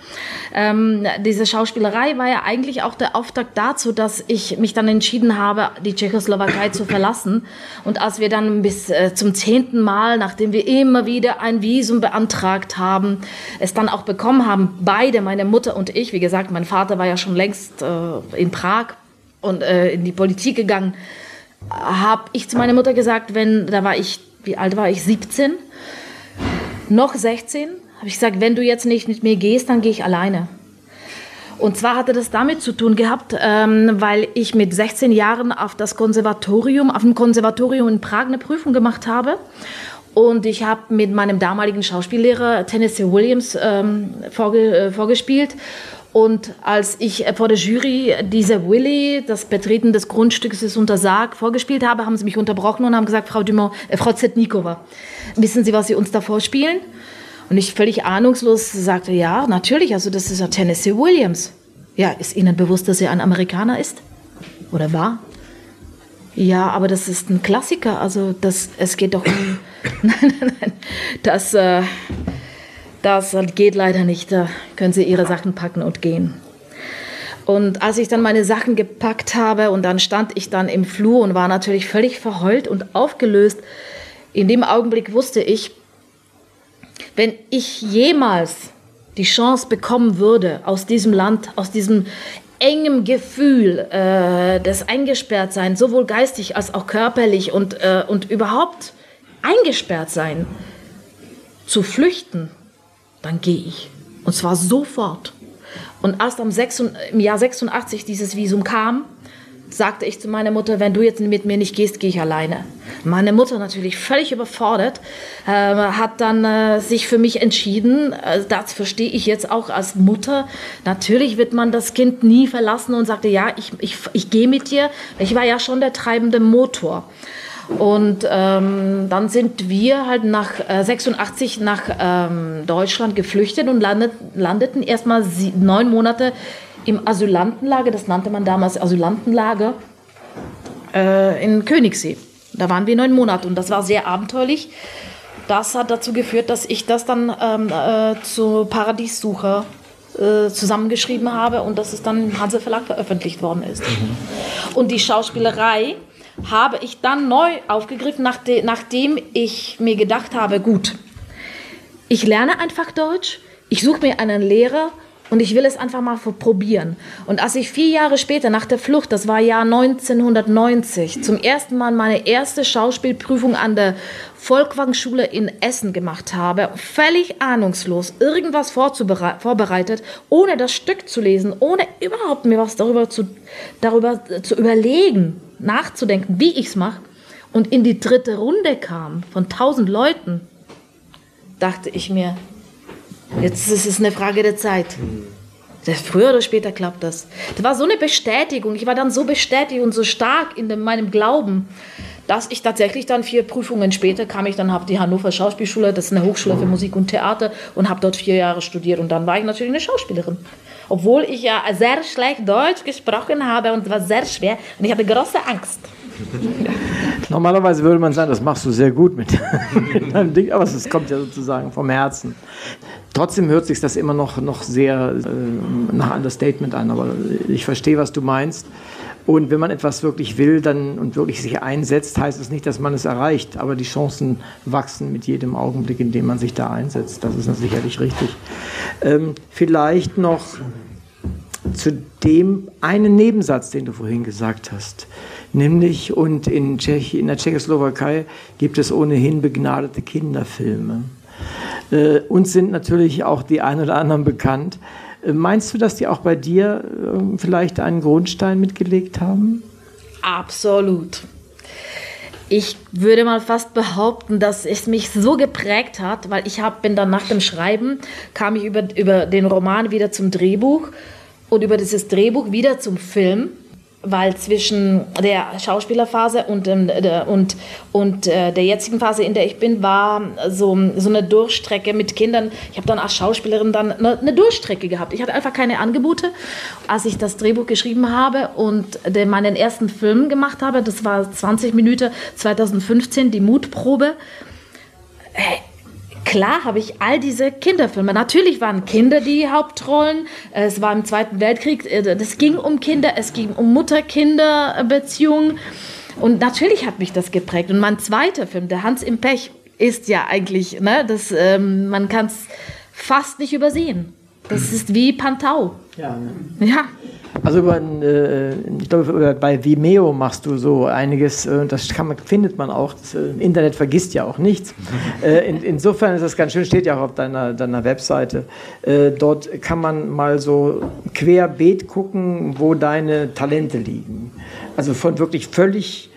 C: Ähm, diese Schauspielerei war ja eigentlich auch der Auftakt dazu, dass ich mich dann entschieden habe, die Tschechoslowakei zu verlassen und als wir dann bis äh, zum zehnten Mal, nachdem wir immer wieder ein Visum beantragt haben, es dann auch bekommen haben, beide, meine Mutter und ich, wie gesagt, mein Vater war ja schon längst äh, in Prag und äh, in die Politik gegangen, habe ich zu meiner Mutter gesagt, wenn, da war ich, wie alt war ich, 17, noch 16, habe ich gesagt, wenn du jetzt nicht mit mir gehst, dann gehe ich alleine. Und zwar hatte das damit zu tun gehabt, ähm, weil ich mit 16 Jahren auf das Konservatorium, auf dem Konservatorium in Prag eine Prüfung gemacht habe. Und ich habe mit meinem damaligen Schauspiellehrer Tennessee Williams ähm, vorge äh, vorgespielt. Und als ich vor der Jury diese Willy, das Betreten des Grundstücks ist untersagt, vorgespielt habe, haben sie mich unterbrochen und haben gesagt, Frau Dumont, äh, Frau Zetnikova, wissen Sie, was Sie uns da vorspielen? Und ich völlig ahnungslos sagte, ja, natürlich, also das ist ja Tennessee Williams. Ja, ist Ihnen bewusst, dass er ein Amerikaner ist? Oder war? Ja, aber das ist ein Klassiker, also das, es geht doch um, nein, nein, nein, das, äh, das geht leider nicht. Da können Sie Ihre Sachen packen und gehen. Und als ich dann meine Sachen gepackt habe und dann stand ich dann im Flur und war natürlich völlig verheult und aufgelöst, in dem Augenblick wusste ich, wenn ich jemals die Chance bekommen würde, aus diesem Land, aus diesem engem Gefühl äh, des Eingesperrtseins, sowohl geistig als auch körperlich und, äh, und überhaupt eingesperrt sein, zu flüchten, dann gehe ich. Und zwar sofort. Und erst am 6, im Jahr 86 dieses Visum kam, sagte ich zu meiner Mutter, wenn du jetzt mit mir nicht gehst, gehe ich alleine. Meine Mutter natürlich völlig überfordert, äh, hat dann äh, sich für mich entschieden. Äh, das verstehe ich jetzt auch als Mutter. Natürlich wird man das Kind nie verlassen und sagte, ja, ich, ich, ich gehe mit dir. Ich war ja schon der treibende Motor. Und ähm, dann sind wir halt nach äh, 86 nach ähm, Deutschland geflüchtet und landet, landeten erstmal neun Monate im Asylantenlager, das nannte man damals Asylantenlager, äh, in Königssee. Da waren wir neun Monate und das war sehr abenteuerlich. Das hat dazu geführt, dass ich das dann ähm, äh, zu Paradiessucher äh, zusammengeschrieben habe und dass es dann im Hanse Verlag veröffentlicht worden ist. Mhm. Und die Schauspielerei habe ich dann neu aufgegriffen, nachdem ich mir gedacht habe, gut, ich lerne einfach Deutsch, ich suche mir einen Lehrer und ich will es einfach mal probieren. Und als ich vier Jahre später nach der Flucht, das war Jahr 1990, zum ersten Mal meine erste Schauspielprüfung an der Volkwang-Schule in Essen gemacht habe, völlig ahnungslos, irgendwas vorbereitet, ohne das Stück zu lesen, ohne überhaupt mir was darüber zu, darüber zu überlegen, nachzudenken, wie ich es mache, und in die dritte Runde kam von tausend Leuten, dachte ich mir, Jetzt ist es eine Frage der Zeit. Früher oder später klappt das. Das war so eine Bestätigung. Ich war dann so bestätigt und so stark in dem, meinem Glauben, dass ich tatsächlich dann vier Prüfungen später kam ich dann habe die Hannover Schauspielschule, das ist eine Hochschule für Musik und Theater und habe dort vier Jahre studiert und dann war ich natürlich eine Schauspielerin. Obwohl ich ja sehr schlecht Deutsch gesprochen habe und es war sehr schwer und ich hatte große Angst.
B: Normalerweise würde man sagen, das machst du sehr gut mit, deinem Ding, aber es kommt ja sozusagen vom Herzen. Trotzdem hört sich das immer noch, noch sehr äh, nach Understatement an, aber ich verstehe, was du meinst. Und wenn man etwas wirklich will dann, und wirklich sich einsetzt, heißt es nicht, dass man es erreicht, aber die Chancen wachsen mit jedem Augenblick, in dem man sich da einsetzt. Das ist sicherlich richtig. Ähm, vielleicht noch zu dem einen Nebensatz, den du vorhin gesagt hast. Nämlich, und in, Tschech, in der Tschechoslowakei gibt es ohnehin begnadete Kinderfilme. Äh, uns sind natürlich auch die ein oder anderen bekannt. Äh, meinst du, dass die auch bei dir äh, vielleicht einen Grundstein mitgelegt haben?
C: Absolut. Ich würde mal fast behaupten, dass es mich so geprägt hat, weil ich hab, bin dann nach dem Schreiben, kam ich über, über den Roman wieder zum Drehbuch und über dieses Drehbuch wieder zum Film weil zwischen der Schauspielerphase und, ähm, der, und, und äh, der jetzigen Phase, in der ich bin, war so, so eine Durchstrecke mit Kindern. Ich habe dann als Schauspielerin dann eine, eine, Durchstrecke gehabt. Ich hatte einfach keine Angebote, als ich das Drehbuch geschrieben habe und den, meinen ersten Film gemacht habe. Das war 20 Minuten 2015, die Mutprobe. Hey, klar habe ich all diese Kinderfilme. Natürlich waren Kinder die Hauptrollen. Es war im Zweiten Weltkrieg. Es ging um Kinder, es ging um Mutter-Kinder-Beziehungen. Und natürlich hat mich das geprägt. Und mein zweiter Film, der Hans im Pech, ist ja eigentlich, ne, das, ähm, man kann es fast nicht übersehen. Das ist wie Pantau.
B: Ja. Ne? Ja. Also über, äh, ich glaube, bei Vimeo machst du so einiges, äh, das man, findet man auch. Das äh, Internet vergisst ja auch nichts. Äh, in, insofern ist das ganz schön, steht ja auch auf deiner, deiner Webseite. Äh, dort kann man mal so querbeet gucken, wo deine Talente liegen. Also von wirklich völlig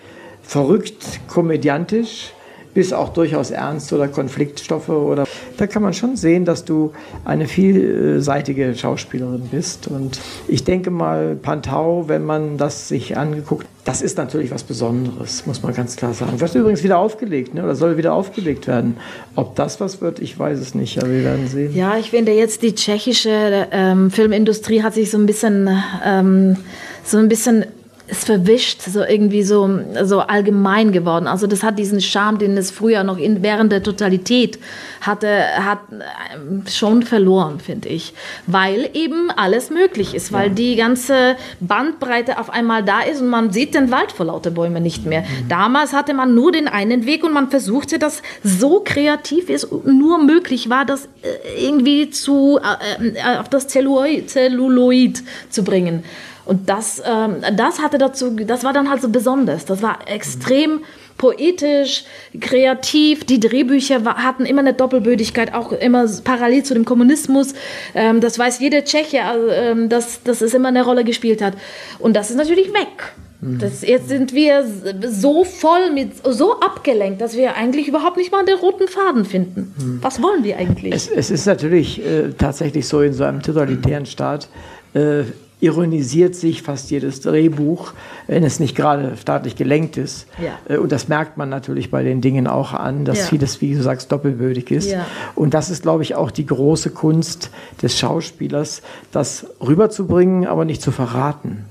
B: verrückt, komödiantisch bis auch durchaus Ernst oder Konfliktstoffe oder da kann man schon sehen, dass du eine vielseitige Schauspielerin bist und ich denke mal Pantau, wenn man das sich angeguckt, das ist natürlich was Besonderes, muss man ganz klar sagen. Wird übrigens wieder aufgelegt, ne? oder soll wieder aufgelegt werden. Ob das was wird, ich weiß es nicht, aber wir werden sehen.
C: Ja, ich finde jetzt die tschechische ähm, Filmindustrie hat sich so ein bisschen ähm, so ein bisschen ist verwischt, so irgendwie so, so allgemein geworden. Also das hat diesen Charme, den es früher noch in, während der Totalität hatte, hat äh, schon verloren, finde ich. Weil eben alles möglich ist, weil ja. die ganze Bandbreite auf einmal da ist und man sieht den Wald vor lauter Bäume nicht mehr. Mhm. Damals hatte man nur den einen Weg und man versuchte das so kreativ, wie es nur möglich war, das äh, irgendwie zu, äh, äh, auf das Zelluloid, Zelluloid zu bringen. Und das, ähm, das hatte dazu, das war dann halt so besonders. Das war extrem poetisch, kreativ. Die Drehbücher war, hatten immer eine Doppelbödigkeit, auch immer parallel zu dem Kommunismus. Ähm, das weiß jeder Tscheche, also, ähm, dass, dass es immer eine Rolle gespielt hat. Und das ist natürlich weg. Mhm. Das, jetzt sind wir so voll mit, so abgelenkt, dass wir eigentlich überhaupt nicht mal den roten Faden finden. Mhm. Was wollen wir eigentlich?
B: Es, es ist natürlich äh, tatsächlich so in so einem totalitären Staat. Äh, ironisiert sich fast jedes Drehbuch, wenn es nicht gerade staatlich gelenkt ist. Ja. Äh, und das merkt man natürlich bei den Dingen auch an, dass ja. vieles, wie du sagst, doppelbödig ist. Ja. Und das ist, glaube ich, auch die große Kunst des Schauspielers, das rüberzubringen, aber nicht zu verraten.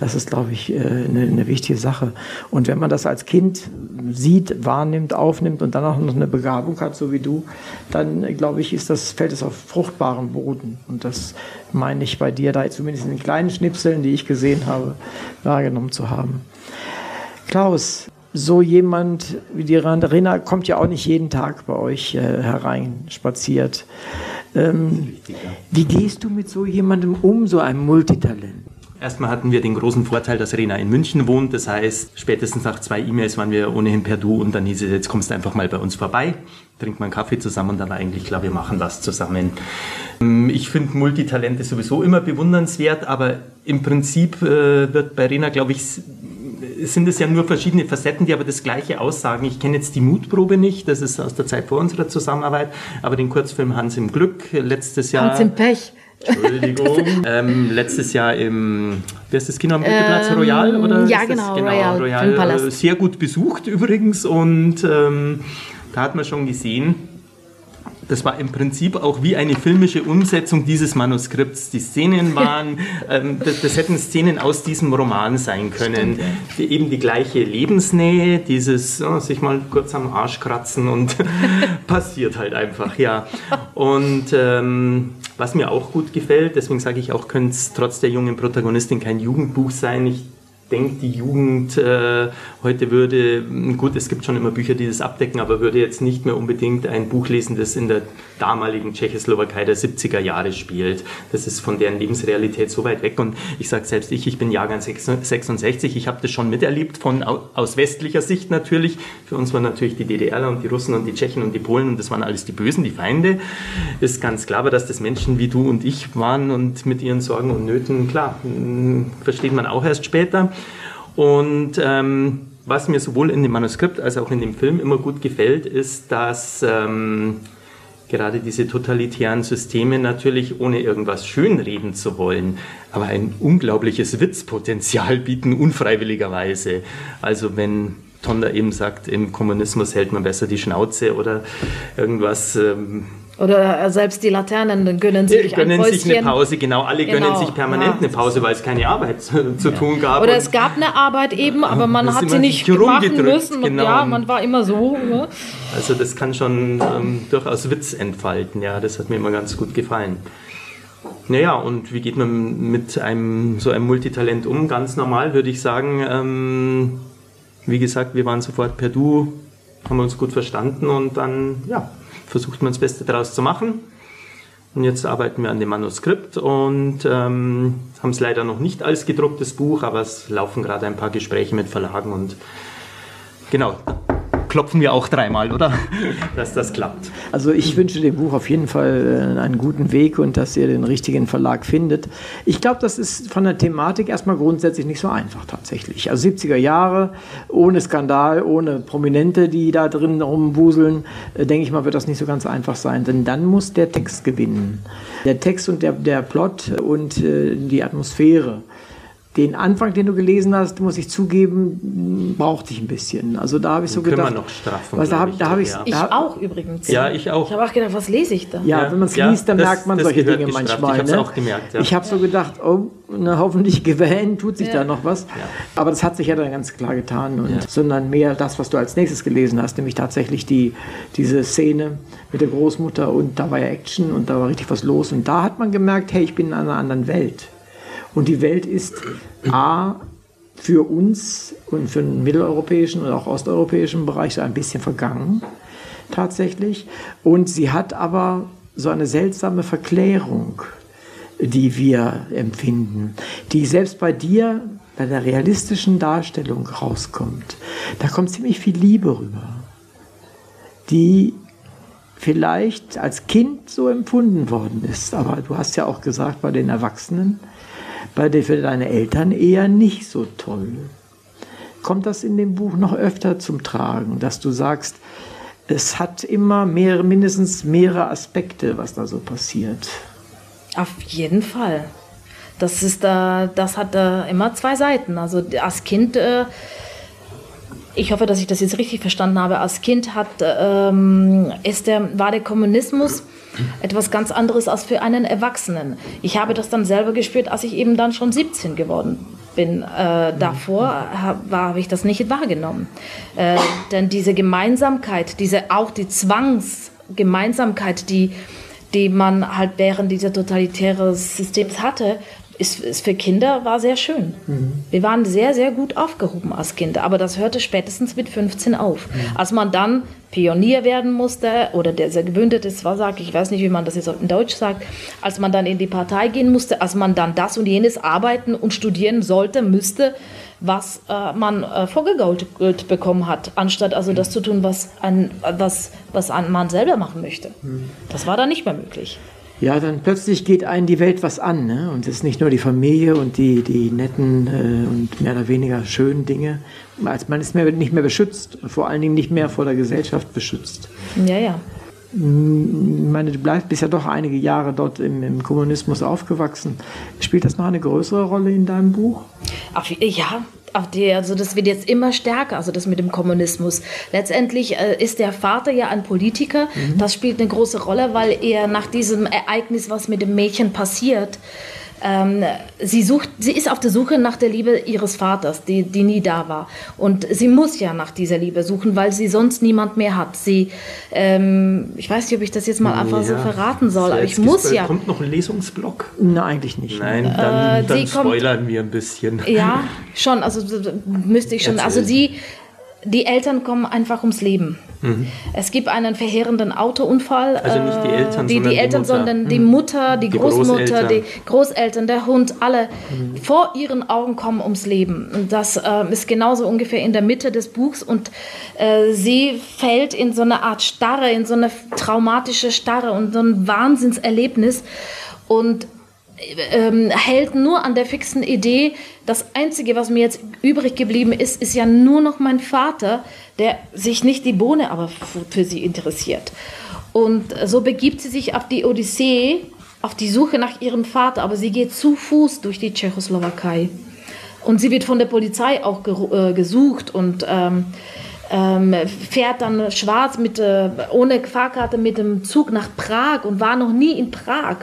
B: Das ist, glaube ich, eine, äh, eine wichtige Sache. Und wenn man das als Kind sieht, wahrnimmt, aufnimmt und dann auch noch eine Begabung hat, so wie du, dann, glaube ich, ist das, fällt es auf fruchtbaren Boden. Und das meine ich bei dir da zumindest in den kleinen Schnipseln, die ich gesehen habe, wahrgenommen zu haben. Klaus, so jemand wie die Rena kommt ja auch nicht jeden Tag bei euch äh, herein, spaziert. Ähm, wie gehst du mit so jemandem um, so einem Multitalent?
D: Erstmal hatten wir den großen Vorteil, dass Rena in München wohnt. Das heißt, spätestens nach zwei E-Mails waren wir ohnehin per Du und dann hieß es, jetzt kommst du einfach mal bei uns vorbei, trinkt mal einen Kaffee zusammen und dann war eigentlich klar, wir machen was zusammen. Ähm, ich finde Multitalente sowieso immer bewundernswert, aber im Prinzip äh, wird bei Rena, glaube ich, sind es ja nur verschiedene Facetten, die aber das Gleiche aussagen. Ich kenne jetzt die Mutprobe nicht, das ist aus der Zeit vor unserer Zusammenarbeit, aber den Kurzfilm Hans im Glück letztes Jahr.
C: Hans im Pech.
D: Entschuldigung. ähm, letztes Jahr im, wie heißt das Kino am Goetheplatz, ähm, Royal? Oder
C: ja, genau, genau, Royal,
D: Royal äh, sehr gut besucht übrigens und ähm, da hat man schon gesehen, das war im Prinzip auch wie eine filmische Umsetzung dieses Manuskripts. Die Szenen waren, ähm, das, das, hätten Szenen aus diesem Roman sein können. Stimmt, ja. die, eben die gleiche Lebensnähe, dieses oh, sich mal kurz am Arsch kratzen und passiert halt einfach, ja. Und ähm, was mir auch gut gefällt, deswegen sage ich auch, könnte es trotz der jungen Protagonistin kein Jugendbuch sein. Ich denke, die Jugend äh, heute würde, gut, es gibt schon immer Bücher, die das abdecken, aber würde jetzt nicht mehr unbedingt ein Buch lesen, das in der damaligen Tschechoslowakei der 70er Jahre spielt. Das ist von deren Lebensrealität so weit weg. Und ich sage selbst ich, ich bin Jahrgang 66, ich habe das schon miterlebt, von aus westlicher Sicht natürlich. Für uns waren natürlich die DDRler und die Russen und die Tschechen und die Polen und das waren alles die Bösen, die Feinde. Ist ganz klar, aber dass das Menschen wie du und ich waren und mit ihren Sorgen und Nöten, klar, hm, versteht man auch erst später. Und ähm, was mir sowohl in dem Manuskript als auch in dem Film immer gut gefällt, ist, dass ähm, gerade diese totalitären Systeme natürlich, ohne irgendwas schönreden zu wollen, aber ein unglaubliches Witzpotenzial bieten, unfreiwilligerweise. Also wenn Tonda eben sagt, im Kommunismus hält man besser die Schnauze oder irgendwas. Ähm,
C: oder selbst die Laternen gönnen sich,
D: gönnen ein sich eine Pause, genau. Alle genau. gönnen sich permanent ja. eine Pause, weil es keine Arbeit zu, zu ja. tun gab.
C: Oder es gab eine Arbeit eben, aber man hat sie nicht machen müssen. Genau. ja, man war immer so. Ja.
D: Also das kann schon ähm, durchaus Witz entfalten. Ja, das hat mir immer ganz gut gefallen. Naja, und wie geht man mit einem so einem Multitalent um? Ganz normal würde ich sagen. Ähm, wie gesagt, wir waren sofort per Du, haben uns gut verstanden und dann, ja, versucht man das Beste daraus zu machen. Und jetzt arbeiten wir an dem Manuskript und ähm, haben es leider noch nicht als gedrucktes Buch, aber es laufen gerade ein paar Gespräche mit Verlagen und genau, klopfen wir auch dreimal, oder? dass das klappt.
B: Also ich wünsche dem Buch auf jeden Fall äh, einen guten Weg und dass ihr den richtigen Verlag findet. Ich glaube, das ist von der Thematik erstmal grundsätzlich nicht so einfach tatsächlich. Also 70er Jahre, ohne Skandal, ohne Prominente, die da drin rumwuseln, äh, denke ich mal, wird das nicht so ganz einfach sein. Denn dann muss der Text gewinnen. Der Text und der, der Plot und äh, die Atmosphäre. Den Anfang, den du gelesen hast, muss ich zugeben, brauchte ich ein bisschen. Also da habe ich so
D: Können
B: gedacht.
D: wir noch straffen,
B: was, da habe
D: ich,
B: da hab ich,
D: ja.
C: Ich
B: da,
C: auch übrigens.
D: Ja, ich auch.
C: Ich habe auch gedacht, was lese ich da?
B: Ja,
D: Ja,
B: wenn man es
D: ja,
B: liest, dann
D: das-
B: merkt man solche Dinge
D: gestraft.
B: manchmal.
D: Ich hab's
B: ne?
D: auch gemerkt, ja.
B: Ich habe so gedacht, oh, na, hoffentlich gewähnt, tut sich
C: Ja.
B: da noch was. Aber das hat sich ja dann ganz klar getan. Und, Sondern mehr das, was du als nächstes gelesen hast, nämlich tatsächlich die, diese Szene mit der Großmutter und da war ja Action und da war richtig was los. Und da hat man gemerkt, hey, ich bin in einer anderen Welt. Und die Welt ist A, für uns und für den mitteleuropäischen und auch osteuropäischen Bereich ein bisschen vergangen, tatsächlich. Und sie hat aber so eine seltsame Verklärung, die wir empfinden, die selbst bei dir, bei der realistischen Darstellung rauskommt. Da kommt ziemlich viel Liebe rüber, die vielleicht als Kind so empfunden worden ist. Aber du hast ja auch gesagt, bei den Erwachsenen, bei den, für deine Eltern eher nicht so toll. Kommt das in dem Buch noch öfter zum Tragen, dass du sagst, es hat immer mehrere, mindestens mehrere Aspekte, was da so passiert.
C: Auf jeden Fall. Das ist da, das hat da immer zwei Seiten. Also als Kind, äh, ich hoffe, dass ich das jetzt richtig verstanden habe. Als Kind hat, ähm, ist der, war der Kommunismus etwas ganz anderes als für einen Erwachsenen. Ich habe das dann selber gespürt, als ich eben dann schon 17 geworden bin. Äh, davor habe hab ich das nicht wahrgenommen. Äh, denn diese Gemeinsamkeit, diese auch die Zwangsgemeinsamkeit, die die man halt während dieser totalitären Systems hatte, ist, ist für Kinder war sehr schön. Wir waren sehr, sehr gut aufgehoben als Kinder, aber das hörte spätestens mit 15 auf. Als man dann Pionier werden musste oder der sehr was sag ich, weiß nicht, wie man das jetzt in Deutsch sagt, als man dann in die Partei gehen musste, als man dann das und jenes arbeiten und studieren sollte, müsste, was äh, man äh, vorgegaukelt bekommen hat, anstatt also das zu tun, was ein, was, was ein Mann selber machen möchte. Das war dann nicht mehr möglich.
B: Ja, dann plötzlich geht einen die Welt was an. Ne? Und es ist nicht nur die Familie und die, die netten äh, und mehr oder weniger schönen Dinge. Als man ist mehr, nicht mehr beschützt, vor allen Dingen nicht mehr vor der Gesellschaft beschützt.
C: Ja, ja.
B: Ich meine, du bleibst, bist ja doch einige Jahre dort im, im Kommunismus aufgewachsen. Spielt das noch eine größere Rolle in deinem Buch?
C: Auf, ja, auf die, also das wird jetzt immer stärker, also das mit dem Kommunismus. Letztendlich äh, ist der Vater ja ein Politiker. Das spielt eine große Rolle, weil er nach diesem Ereignis, was mit dem Mädchen passiert, ähm, sie sucht, sie ist auf der Suche nach der Liebe ihres Vaters, die, die nie da war. Und sie muss ja nach dieser Liebe suchen, weil sie sonst niemand mehr hat. Sie, ähm, ich weiß nicht, ob ich das jetzt mal einfach so
D: Ja.
C: verraten soll, aber
D: Jetzt
C: ich muss ja.
D: Kommt noch ein Lesungsblock?
B: Nein, eigentlich nicht.
D: Nein, dann,
C: Äh,
D: dann
C: sie kommt-
D: spoilern wir ein bisschen.
C: Ja, schon, also müsste ich schon.
D: Erzähl.
C: Also die, die Eltern kommen einfach ums Leben.
D: Mhm.
C: Es gibt einen verheerenden Autounfall.
D: Also nicht die
C: äh,
D: Eltern,
C: die,
D: sondern
C: die
D: die
C: Eltern,
D: Mutter. Mhm.
C: sondern die Mutter, die,
D: Die
C: Großmutter,
D: Großeltern.
C: die Großeltern, der Hund, alle
D: Mhm.
C: vor ihren Augen kommen ums Leben. Und das äh, ist genauso ungefähr in der Mitte des Buchs und äh, sie fällt in so eine Art Starre, in so eine traumatische Starre und so ein Wahnsinnserlebnis und ähm, hält nur an der fixen Idee, das Einzige, was mir jetzt übrig geblieben ist, ist ja nur noch mein Vater, der sich nicht die Bohne aber für, sie interessiert. Und so begibt sie sich auf die Odyssee, auf die Suche nach ihrem Vater, aber sie geht zu Fuß durch die Tschechoslowakei. Und sie wird von der Polizei auch äh, gesucht und ähm, ähm, fährt dann schwarz mit, äh, ohne Fahrkarte mit dem Zug nach Prag und war noch nie in Prag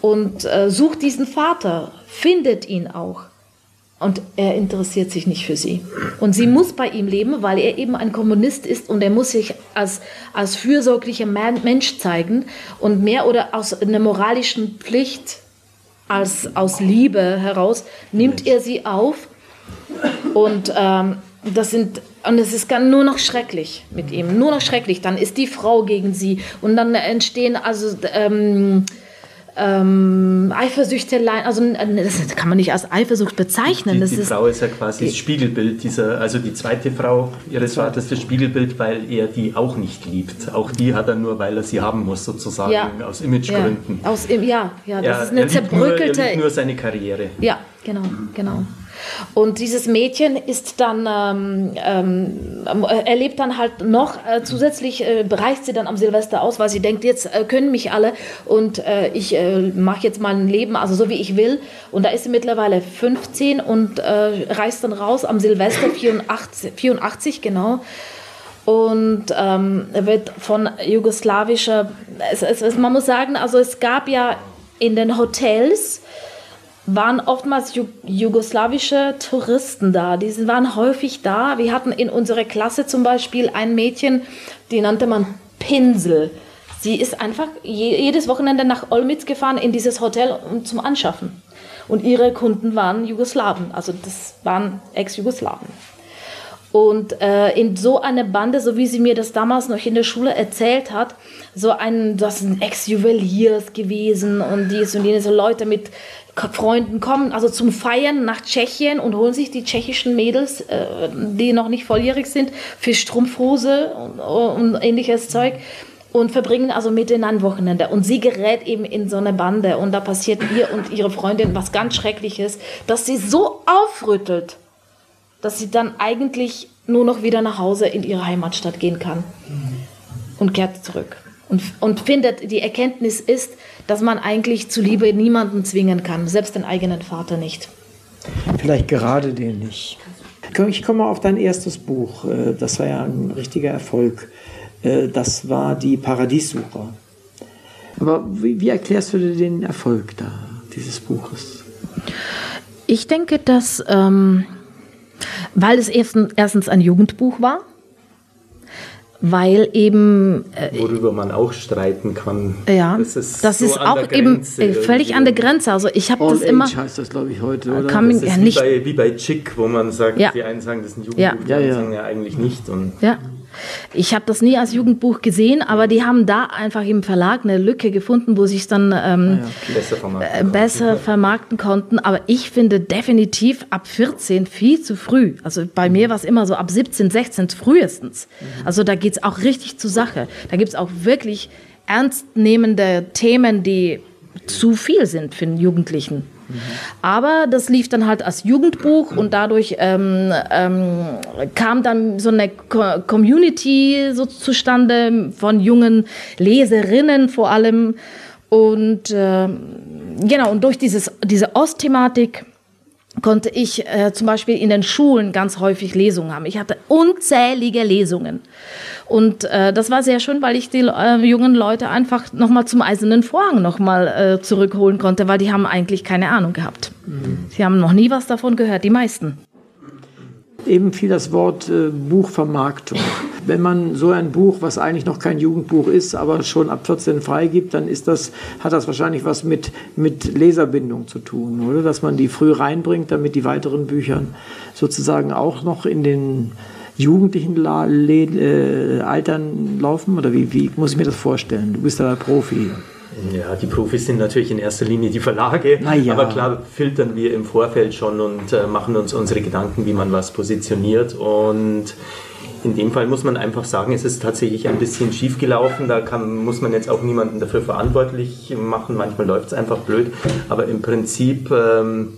C: und äh, sucht diesen Vater, findet ihn auch. Und er interessiert sich nicht für sie. Und sie muss bei ihm leben, weil er eben ein Kommunist ist und er muss sich als, als fürsorglicher Man- Mensch zeigen und mehr oder aus einer moralischen Pflicht als aus Liebe heraus nimmt er sie auf und ähm, das sind und es ist nur noch schrecklich mit ihm, nur noch schrecklich. Dann ist die Frau gegen sie und dann entstehen also ähm, ähm, Eifersüchteleien. Also das kann man nicht als Eifersucht bezeichnen.
D: Die,
C: das
D: die
C: ist
D: Frau ist ja quasi das Spiegelbild dieser, also die zweite Frau ihres Vaters, das Spiegelbild, weil er die auch nicht liebt. Auch die hat er nur, weil er sie haben muss, sozusagen,
C: Ja.
D: aus
C: ja,
D: Imagegründen.
C: aus, ja, ja, das
D: Er-
C: ist eine
D: er liebt nur, er
C: zerbröckelte.
D: liebt nur seine Karriere.
C: Ja, Genau, genau. Und dieses Mädchen ist dann, ähm, ähm, erlebt dann halt noch äh, zusätzlich, äh, bereicht sie dann am Silvester aus, weil sie denkt, jetzt äh, können mich alle und äh, ich äh, mache jetzt mein Leben, also so wie ich will. Und da ist sie mittlerweile 15 und äh, reist dann raus am Silvester 84, 84 genau. Und ähm, wird von jugoslawischer, es, es, man muss sagen, also es gab ja in den Hotels, waren oftmals jugoslawische Touristen da. Die waren häufig da. Wir hatten in unserer Klasse zum Beispiel ein Mädchen, die nannte man Pinsel. Sie ist einfach jedes Wochenende nach Olmütz gefahren in dieses Hotel um zum Anschaffen. Und ihre Kunden waren Jugoslawen, also das waren Ex-Jugoslawen. Und äh, in so einer Bande, so wie sie mir das damals noch in der Schule erzählt hat, so ein, das sind Ex-Juweliers gewesen und dies und jenes, so Leute mit Freunden kommen, also zum Feiern nach Tschechien und holen sich die tschechischen Mädels, äh, die noch nicht volljährig sind, für Strumpfhose und, und ähnliches Zeug und verbringen also miteinander Wochenende. Und sie gerät eben in so eine Bande und da passiert ihr und ihre Freundin was ganz Schreckliches, dass sie so aufrüttelt, dass sie dann eigentlich nur noch wieder nach Hause in ihre Heimatstadt gehen kann und kehrt zurück. Und, und findet, die Erkenntnis ist, dass man eigentlich zu Liebe niemanden zwingen kann, selbst den eigenen Vater nicht.
B: Vielleicht gerade den nicht. Ich komme auf dein erstes Buch. Äh, das war ja ein richtiger Erfolg. Äh, das war die Paradiessucher. Aber wie, wie erklärst du dir den Erfolg da, dieses Buches?
C: Ich denke, dass, ähm, weil es erstens ein Jugendbuch war, weil eben
D: äh, worüber man auch streiten kann.
C: Ja, das ist, das so ist auch eben äh, völlig an der Grenze. Also ich habe das immer.
B: heißt das glaube ich heute, oder?
D: Kann das ist ja wie, nicht bei, wie bei Chick, wo man sagt, ja. die einen sagen, das ist ein Jugendbuch, ja. die anderen ja, sagen ja eigentlich nicht. Und
C: ja. Ich habe das nie als Jugendbuch gesehen, aber die haben da einfach im Verlag eine Lücke gefunden, wo sie es dann ähm, ja, besser, vermarkten, äh, besser vermarkten konnten. Aber ich finde definitiv ab 14 viel zu früh. Also bei mir war es immer so ab 17, 16 frühestens. Mhm. Also da geht es auch richtig zur Sache. Da gibt es auch wirklich ernstnehmende Themen, die zu viel sind für den Jugendlichen. Aber das lief dann halt als Jugendbuch und dadurch ähm, ähm, kam dann so eine Co Community so zustande von jungen Leserinnen vor allem. Und äh, genau, und durch dieses, diese Ostthematik konnte ich äh, zum Beispiel in den Schulen ganz häufig Lesungen haben. Ich hatte unzählige Lesungen. Und äh, das war sehr schön, weil ich die äh, jungen Leute einfach nochmal zum Eisernen Vorhang nochmal äh, zurückholen konnte, weil die haben eigentlich keine Ahnung gehabt. Mhm. Sie haben noch nie was davon gehört, die meisten.
B: Eben fiel das Wort äh, Buchvermarktung. Wenn man so ein Buch, was eigentlich noch kein Jugendbuch ist, aber schon ab 14 freigibt, dann ist das, hat das wahrscheinlich was mit, mit Leserbindung zu tun, oder? Dass man die früh reinbringt, damit die weiteren Bücher sozusagen auch noch in den jugendlichen La Le äh, Altern laufen? Oder wie, wie muss ich mir das vorstellen? Du bist da Profi.
D: Ja, die Profis sind natürlich in erster Linie die Verlage, ja. aber klar filtern wir im Vorfeld schon und äh, machen uns unsere Gedanken, wie man was positioniert und in dem Fall muss man einfach sagen, es ist tatsächlich ein bisschen schief gelaufen. Da kann, muss man jetzt auch niemanden dafür verantwortlich machen. Manchmal läuft es einfach blöd. Aber im Prinzip ähm,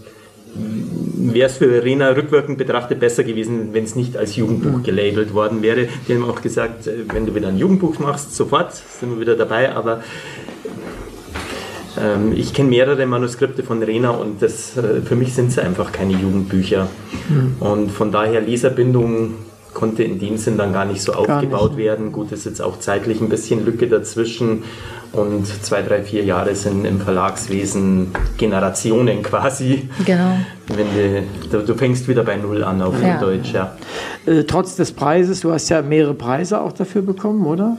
D: wäre es für Verena rückwirkend betrachtet besser gewesen, wenn es nicht als Jugendbuch mhm. gelabelt worden wäre. Die haben auch gesagt, äh, wenn du wieder ein Jugendbuch machst, sofort sind wir wieder dabei, aber ähm, ich kenne mehrere Manuskripte von Rena und das, äh, für mich sind sie einfach keine Jugendbücher. Mhm. Und von daher Leserbindung konnte in dem Sinn dann gar nicht so gar aufgebaut nicht. werden. Gut, ist jetzt auch zeitlich ein bisschen Lücke dazwischen. Und zwei, drei, vier Jahre sind im Verlagswesen Generationen quasi.
C: Genau.
D: Wenn du, du fängst wieder bei Null an auf ja. Deutsch, ja.
B: Äh, trotz des Preises, du hast ja mehrere Preise auch dafür bekommen, oder?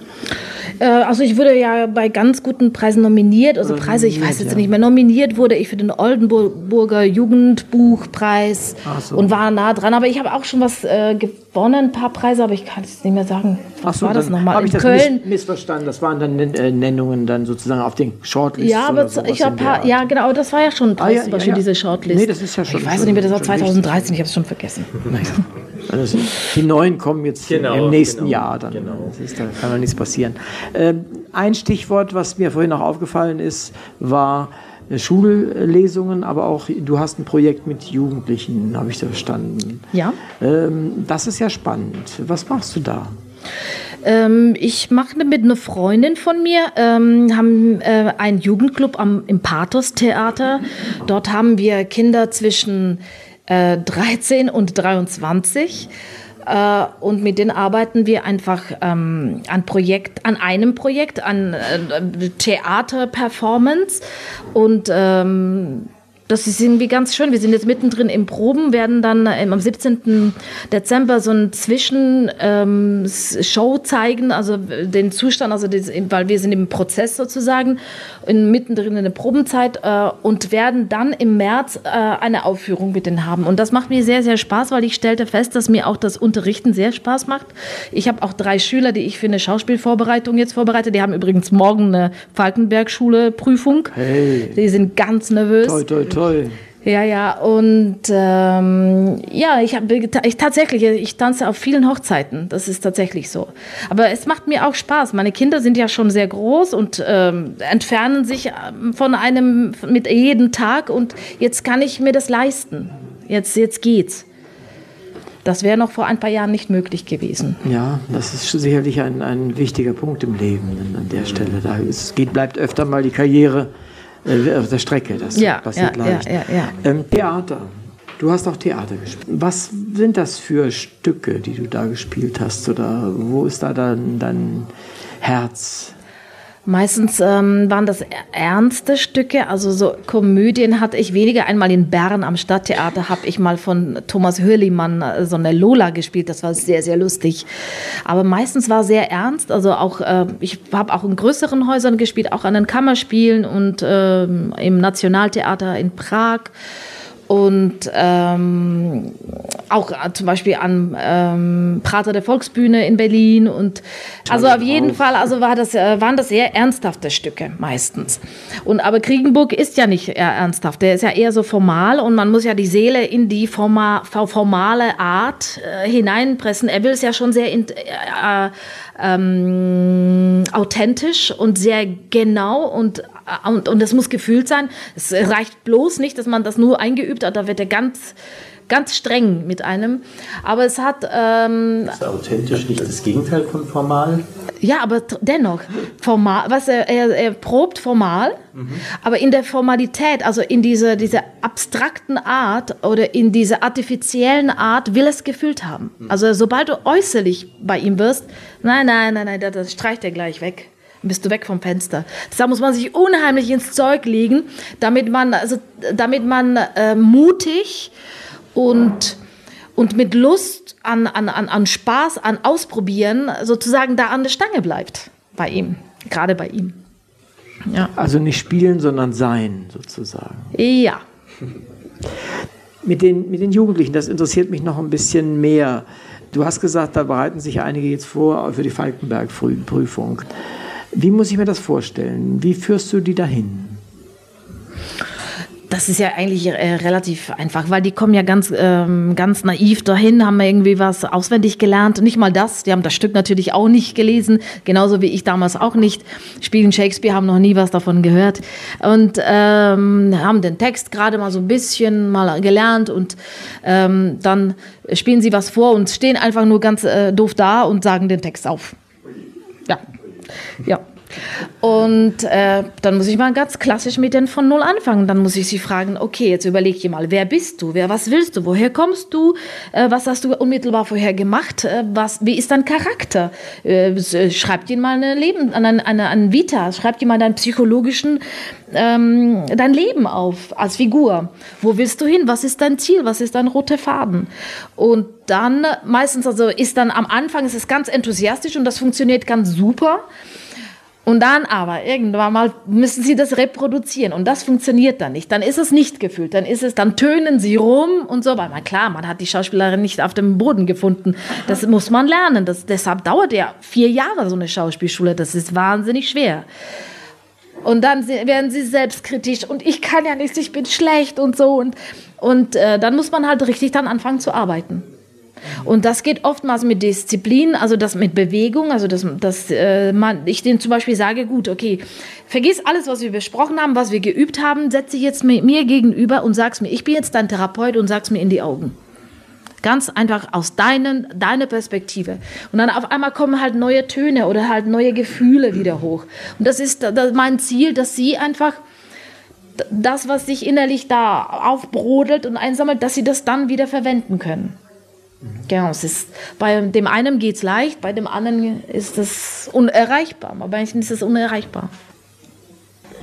C: Äh, also ich wurde ja bei ganz guten Preisen nominiert, also Preise, ich weiß jetzt ja. nicht mehr, nominiert wurde ich für den Oldenburger Jugendbuchpreis so. und war nah dran, aber ich habe auch schon was äh, gewonnen, ein paar Preise, aber ich kann es nicht mehr sagen.
B: Was so, war das nochmal? Habe ich das Köln? missverstanden? Das waren dann äh, Nennungen dann sozusagen auf den Shortlists
C: Ja, aber ich habe ja genau, das war ja schon ah, ja, zum Beispiel ja, diese Shortlist. Nee,
B: das ist ja schon.
C: Ich weiß nicht mehr, das war 2013, ich habe es schon vergessen.
B: Also die neuen kommen jetzt genau, im nächsten genau, Jahr dann. Genau. Ist, da kann noch nichts passieren. Ähm, ein Stichwort, was mir vorhin noch aufgefallen ist, war Schullesungen, aber auch du hast ein Projekt mit Jugendlichen, habe ich da verstanden.
C: Ja.
B: Ähm, das ist ja spannend. Was machst du da?
C: Ähm, ich mache mit einer Freundin von mir, ähm, haben äh, einen Jugendclub am, im Pathos Theater. Dort haben wir Kinder zwischen äh, 13 und 23. Äh, und mit denen arbeiten wir einfach ähm, an Projekt, an einem Projekt, an äh, Theaterperformance. Und ähm, das ist irgendwie ganz schön. Wir sind jetzt mittendrin im Proben, werden dann ähm, am 17. Dezember so ein Zwischenshow ähm, zeigen, also den Zustand, also weil wir sind im Prozess sozusagen, in, mittendrin in der Probenzeit äh, und werden dann im März äh, eine Aufführung mit denen haben. Und das macht mir sehr, sehr Spaß, weil ich stellte fest, dass mir auch das Unterrichten sehr Spaß macht. Ich habe auch drei Schüler, die ich für eine Schauspielvorbereitung jetzt vorbereite. Die haben übrigens morgen eine Falkenberg-Schule-Prüfung.
B: Hey.
C: Die sind ganz nervös.
B: Toi, toi, toi.
C: Ja, ja, und ähm, ja, ich habe ich tatsächlich, ich tanze auf vielen Hochzeiten, das ist tatsächlich so. Aber es macht mir auch Spaß. Meine Kinder sind ja schon sehr groß und ähm, entfernen sich ähm, von einem mit jedem Tag und jetzt kann ich mir das leisten. Jetzt, jetzt geht's. Das wäre noch vor ein paar Jahren nicht möglich gewesen.
B: Ja, das ist sicherlich ein, ein wichtiger Punkt im Leben an der Stelle. Da es geht, bleibt öfter mal die Karriere äh, auf der Strecke. Das
C: Ja,
B: passiert
C: ja,
B: leicht.
C: ja.
B: Ähm, Theater. Du hast auch Theater gespielt. Was sind das für Stücke, die du da gespielt hast? Oder wo ist da dein, dein Herz?
C: Meistens ähm, waren das ernste Stücke, also so Komödien hatte ich weniger. Einmal in Bern am Stadttheater habe ich mal von Thomas Hürlimann äh, so eine Lola gespielt, das war sehr, sehr lustig. Aber meistens war sehr ernst, also auch, äh, ich habe auch in größeren Häusern gespielt, auch an den Kammerspielen und ähm, im Nationaltheater in Prag und ähm, auch äh, zum Beispiel am ähm, Prater der Volksbühne in Berlin und also auf jeden Fall also war das äh, waren das sehr ernsthafte Stücke meistens. Und aber Kriegenburg ist ja nicht eher ernsthaft. Der ist ja eher so formal und man muss ja die Seele in die forma, formale Art äh, hineinpressen. Er will es ja schon sehr in, äh, authentisch und sehr genau und, und, und das muss gefühlt sein. Es reicht bloß nicht, dass man das nur eingeübt hat, da wird er ganz, ganz streng mit einem. Aber es hat. Ähm,
D: Ist authentisch nicht das Gegenteil von formal?
C: ja, aber dennoch, formal, was er, er, er probt formal, aber in der Formalität, also in dieser diese abstrakten Art oder in dieser artifiziellen Art will es gefühlt haben. Also sobald du äußerlich bei ihm wirst, nein, nein, nein, nein, das, das streicht er gleich weg. Dann bist du weg vom Fenster. Da muss man sich unheimlich ins Zeug legen, damit man, also, damit man äh, mutig und, und mit Lust an, an, an, an Spaß, an Ausprobieren sozusagen da an der Stange bleibt bei ihm, gerade bei ihm. Ja.
B: Also nicht spielen, sondern sein, sozusagen.
C: Ja.
B: Mit den, mit den Jugendlichen, das interessiert mich noch ein bisschen mehr. Du hast gesagt, da bereiten sich einige jetzt vor für die Falkenberg-Prüfung. Wie muss ich mir das vorstellen? Wie führst du die dahin?
C: Das ist ja eigentlich äh, relativ einfach, weil die kommen ja ganz, ähm, ganz naiv dahin, haben irgendwie was auswendig gelernt. Nicht mal das, die haben das Stück natürlich auch nicht gelesen, genauso wie ich damals auch nicht. Spielen Shakespeare, haben noch nie was davon gehört und ähm, haben den Text gerade mal so ein bisschen mal gelernt und ähm, dann spielen sie was vor und stehen einfach nur ganz äh, doof da und sagen den Text auf. Ja, ja. Und äh, dann muss ich mal ganz klassisch mit denen von Null anfangen. Dann muss ich sie fragen, okay, jetzt überleg dir mal, wer bist du? Wer, was willst du? Woher kommst du? Äh, was hast du unmittelbar vorher gemacht? Äh, was, wie ist dein Charakter? Äh, schreib dir mal eine Leben, eine, eine, eine Vita, schreib dir mal deinen psychologischen, ähm, dein Leben auf als Figur. Wo willst du hin? Was ist dein Ziel? Was ist dein roter Faden? Und dann meistens, also ist dann am Anfang, ist es ganz enthusiastisch und das funktioniert ganz super. Und dann aber irgendwann mal müssen sie das reproduzieren und das funktioniert dann nicht. Dann ist es nicht gefühlt, dann ist es, dann tönen sie rum und so. Weil klar, man hat die Schauspielerin nicht auf dem Boden gefunden. Das muss man lernen. Das, deshalb dauert ja vier Jahre so eine Schauspielschule. Das ist wahnsinnig schwer. Und dann werden sie selbstkritisch und ich kann ja nichts, ich bin schlecht und so. Und, und äh, dann muss man halt richtig dann anfangen zu arbeiten. Und das geht oftmals mit Disziplin, also das mit Bewegung, also dass, dass äh, ich denen zum Beispiel sage, gut, okay, vergiss alles, was wir besprochen haben, was wir geübt haben, setze dich jetzt mit mir gegenüber und sag's mir, ich bin jetzt dein Therapeut und sag's mir in die Augen. Ganz einfach aus deinen, deiner Perspektive. Und dann auf einmal kommen halt neue Töne oder halt neue Gefühle wieder hoch. Und das ist das mein Ziel, dass sie einfach das, was sich innerlich da aufbrodelt und einsammelt, dass sie das dann wieder verwenden können. Genau, es ist, bei dem einen geht es leicht, bei dem anderen ist es unerreichbar. Bei manchen ist es unerreichbar.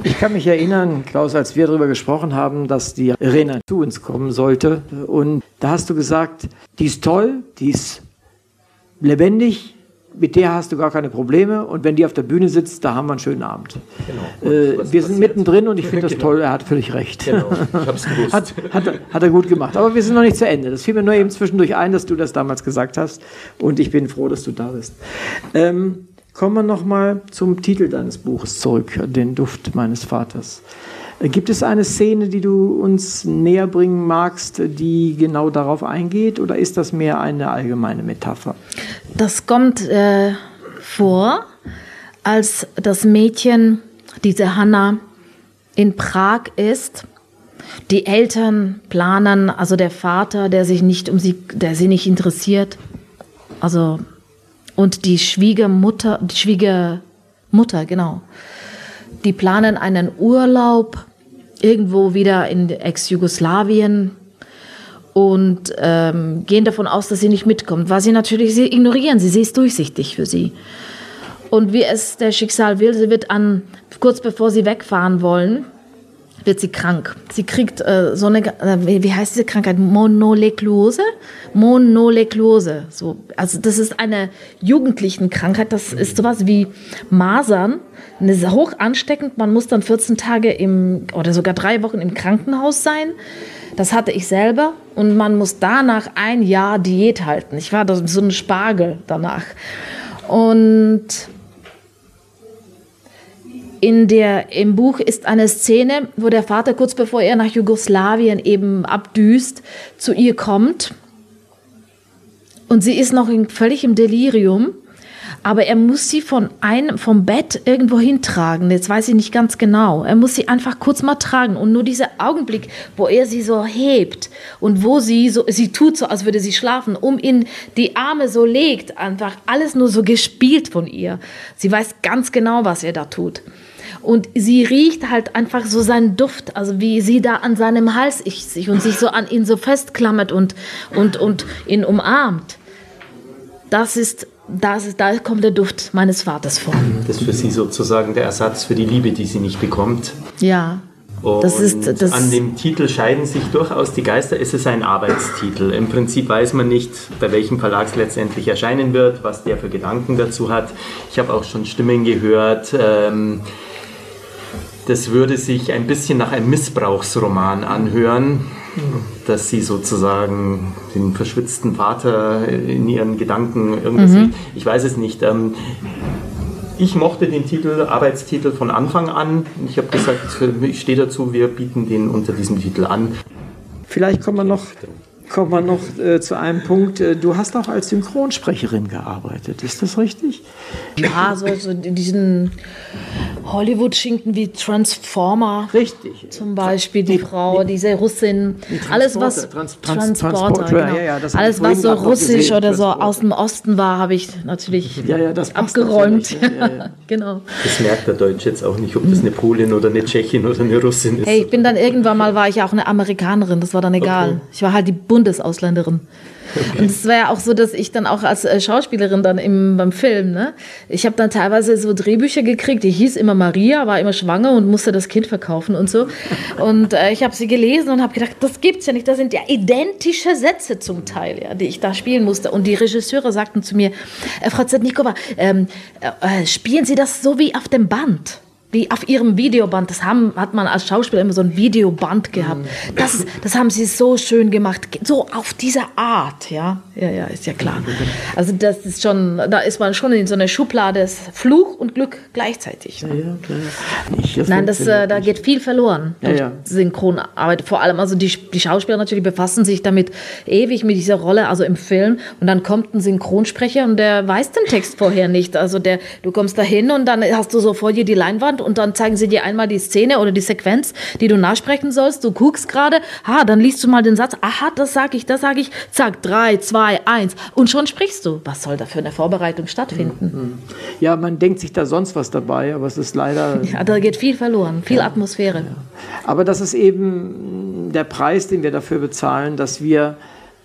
B: Ich kann mich erinnern, Klaus, als wir darüber gesprochen haben, dass die Irena zu uns kommen sollte. Und da hast du gesagt, die ist toll, die ist lebendig, mit der hast du gar keine Probleme. Und wenn die auf der Bühne sitzt, da haben wir einen schönen Abend. Genau. Äh, wir sind mittendrin und ich finde das genau. toll. Er hat völlig recht. Genau. Ich hab's gewusst. hat, hat, hat, er gut gemacht. Aber wir sind noch nicht zu Ende. Das fiel mir nur eben zwischendurch ein, dass du das damals gesagt hast. Und ich bin froh, dass du da bist. Ähm, kommen wir nochmal zum Titel deines Buches zurück, den Duft meines Vaters. Gibt es eine Szene, die du uns näher bringen magst, die genau darauf eingeht, oder ist das mehr eine allgemeine Metapher?
C: Das kommt äh, vor, als das Mädchen, diese Hanna, in Prag ist. Die Eltern planen, also der Vater, der sich nicht um sie, der sie nicht interessiert, also und die Schwiegermutter, die Schwiegermutter, genau. Die planen einen Urlaub irgendwo wieder in Ex-Jugoslawien und ähm, gehen davon aus, dass sie nicht mitkommt, weil sie natürlich, sie ignorieren sie, sie ist durchsichtig für sie. Und wie es der Schicksal will, sie wird an, kurz bevor sie wegfahren wollen, wird sie krank. Sie kriegt äh, so eine, äh, wie heißt diese Krankheit? Monolekluose? Monolekluose. So, also das ist eine jugendlichen Krankheit. Das ist sowas wie Masern. Eine hoch ansteckend. Man muss dann 14 Tage im, oder sogar drei Wochen im Krankenhaus sein. Das hatte ich selber. Und man muss danach ein Jahr Diät halten. Ich war so ein Spargel danach. Und in der, Im Buch ist eine Szene, wo der Vater kurz bevor er nach Jugoslawien eben abdüst, zu ihr kommt. Und sie ist noch in, völlig im Delirium. Aber er muss sie von einem, vom Bett irgendwo hintragen. Jetzt weiß ich nicht ganz genau. Er muss sie einfach kurz mal tragen. Und nur dieser Augenblick, wo er sie so hebt und wo sie so, sie tut so, als würde sie schlafen, um in die Arme so legt, einfach alles nur so gespielt von ihr. Sie weiß ganz genau, was er da tut. Und sie riecht halt einfach so seinen Duft, also wie sie da an seinem Hals sich und sich so an ihn so festklammert und, und, und ihn umarmt. Das ist, das ist, da kommt der Duft meines Vaters vor.
D: Das ist für sie sozusagen der Ersatz für die Liebe, die sie nicht bekommt.
C: Ja.
D: Und das ist, das an dem Titel scheiden sich durchaus die Geister. Es ist ein Arbeitstitel. Im Prinzip weiß man nicht, bei welchem Verlag es letztendlich erscheinen wird, was der für Gedanken dazu hat. Ich habe auch schon Stimmen gehört. Ähm, das würde sich ein bisschen nach einem Missbrauchsroman anhören, dass sie sozusagen den verschwitzten Vater in ihren Gedanken irgendwas. Mhm. Ich weiß es nicht. Ähm, ich mochte den Titel, Arbeitstitel von Anfang an. Ich habe gesagt, ich stehe dazu, wir bieten den unter diesem Titel an.
B: Vielleicht kommen wir noch kommen wir noch äh, zu einem Punkt. Äh, du hast auch als Synchronsprecherin gearbeitet, ist das richtig?
C: Ja, so, so in diesen Hollywood-Schinken wie Transformer.
B: Richtig.
C: Zum Beispiel die, die Frau, die, diese Russin. Die alles, was.
B: Trans, Trans, Transporter, genau.
C: ja, ja, alles, was so russisch oder so aus dem Osten war, habe ich natürlich ja, ja, abgeräumt. genau.
D: Das merkt der Deutsche jetzt auch nicht, ob das eine Polin oder eine Tschechin oder eine Russin ist.
C: Hey, ich bin dann irgendwann mal, war ich auch eine Amerikanerin, das war dann egal. Okay. Ich war halt die Bundesausländerin. Okay. Und es war ja auch so, dass ich dann auch als äh, Schauspielerin dann im, beim Film, ne, ich habe dann teilweise so Drehbücher gekriegt, die hieß immer Maria, war immer schwanger und musste das Kind verkaufen und so. Und äh, ich habe sie gelesen und habe gedacht, das gibt's ja nicht. Das sind ja identische Sätze zum Teil, ja, die ich da spielen musste. Und die Regisseure sagten zu mir, äh, Frau Zetnikova, ähm, äh, spielen Sie das so wie auf dem Band? Wie auf ihrem Videoband, das haben, hat man als Schauspieler immer so ein Videoband gehabt. Das, das haben sie so schön gemacht, so auf diese Art, ja. Ja, ja, ist ja klar. Also das ist schon, da ist man schon in so einer Schublade, Fluch und Glück gleichzeitig.
B: Ja, klar. Nicht, das
C: Nein, das, äh, da geht viel verloren
B: Ja,
C: durch
B: ja.
C: Synchronarbeit. Vor allem, also die, die Schauspieler natürlich befassen sich damit ewig mit dieser Rolle, also im Film. Und dann kommt ein Synchronsprecher und der weiß den Text vorher nicht. Also der, du kommst da hin und dann hast du so vor dir die Leinwand und dann zeigen sie dir einmal die Szene oder die Sequenz, die du nachsprechen sollst. Du guckst gerade, ah, dann liest du mal den Satz, aha, das sag ich, das sag ich, zack, drei, zwei, eins. Und schon sprichst du. Was soll da für eine Vorbereitung stattfinden?
B: Ja, man denkt sich da sonst was dabei, aber es ist leider.
C: Ja, da geht viel verloren, viel Atmosphäre.
B: Aber das ist eben der Preis, den wir dafür bezahlen, dass wir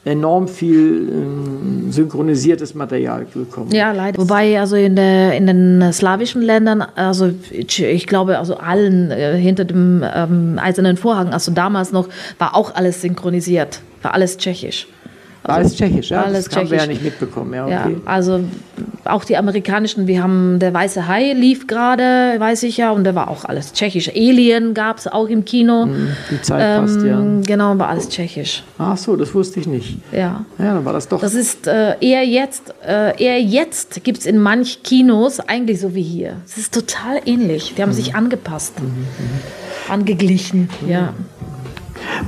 B: enorm viel ähm, synchronisiertes Material bekommen.
C: Ja, leider. Wobei also in, der, in den slawischen Ländern, also ich, ich glaube, also allen äh, hinter dem ähm, eisernen Vorhang, also damals noch, war auch alles synchronisiert, war alles tschechisch.
B: War alles tschechisch, ja?
C: alles
B: das haben wir ja nicht mitbekommen. Ja,
C: Ja,
B: okay.
C: also auch die amerikanischen, wir haben der Weiße Hai lief gerade, weiß ich ja, und der war auch alles tschechisch. Alien gab es auch im Kino.
B: Die Zeit passt, ja.
C: Ähm, Genau, war alles tschechisch.
B: Ach so, das wusste ich nicht.
C: Ja.
B: Ja, dann war das doch.
C: Das ist äh, eher jetzt, äh, eher jetzt gibt es in manch Kinos eigentlich so wie hier. Es ist total ähnlich. Die haben
B: Mhm.
C: sich angepasst, angeglichen. Ja.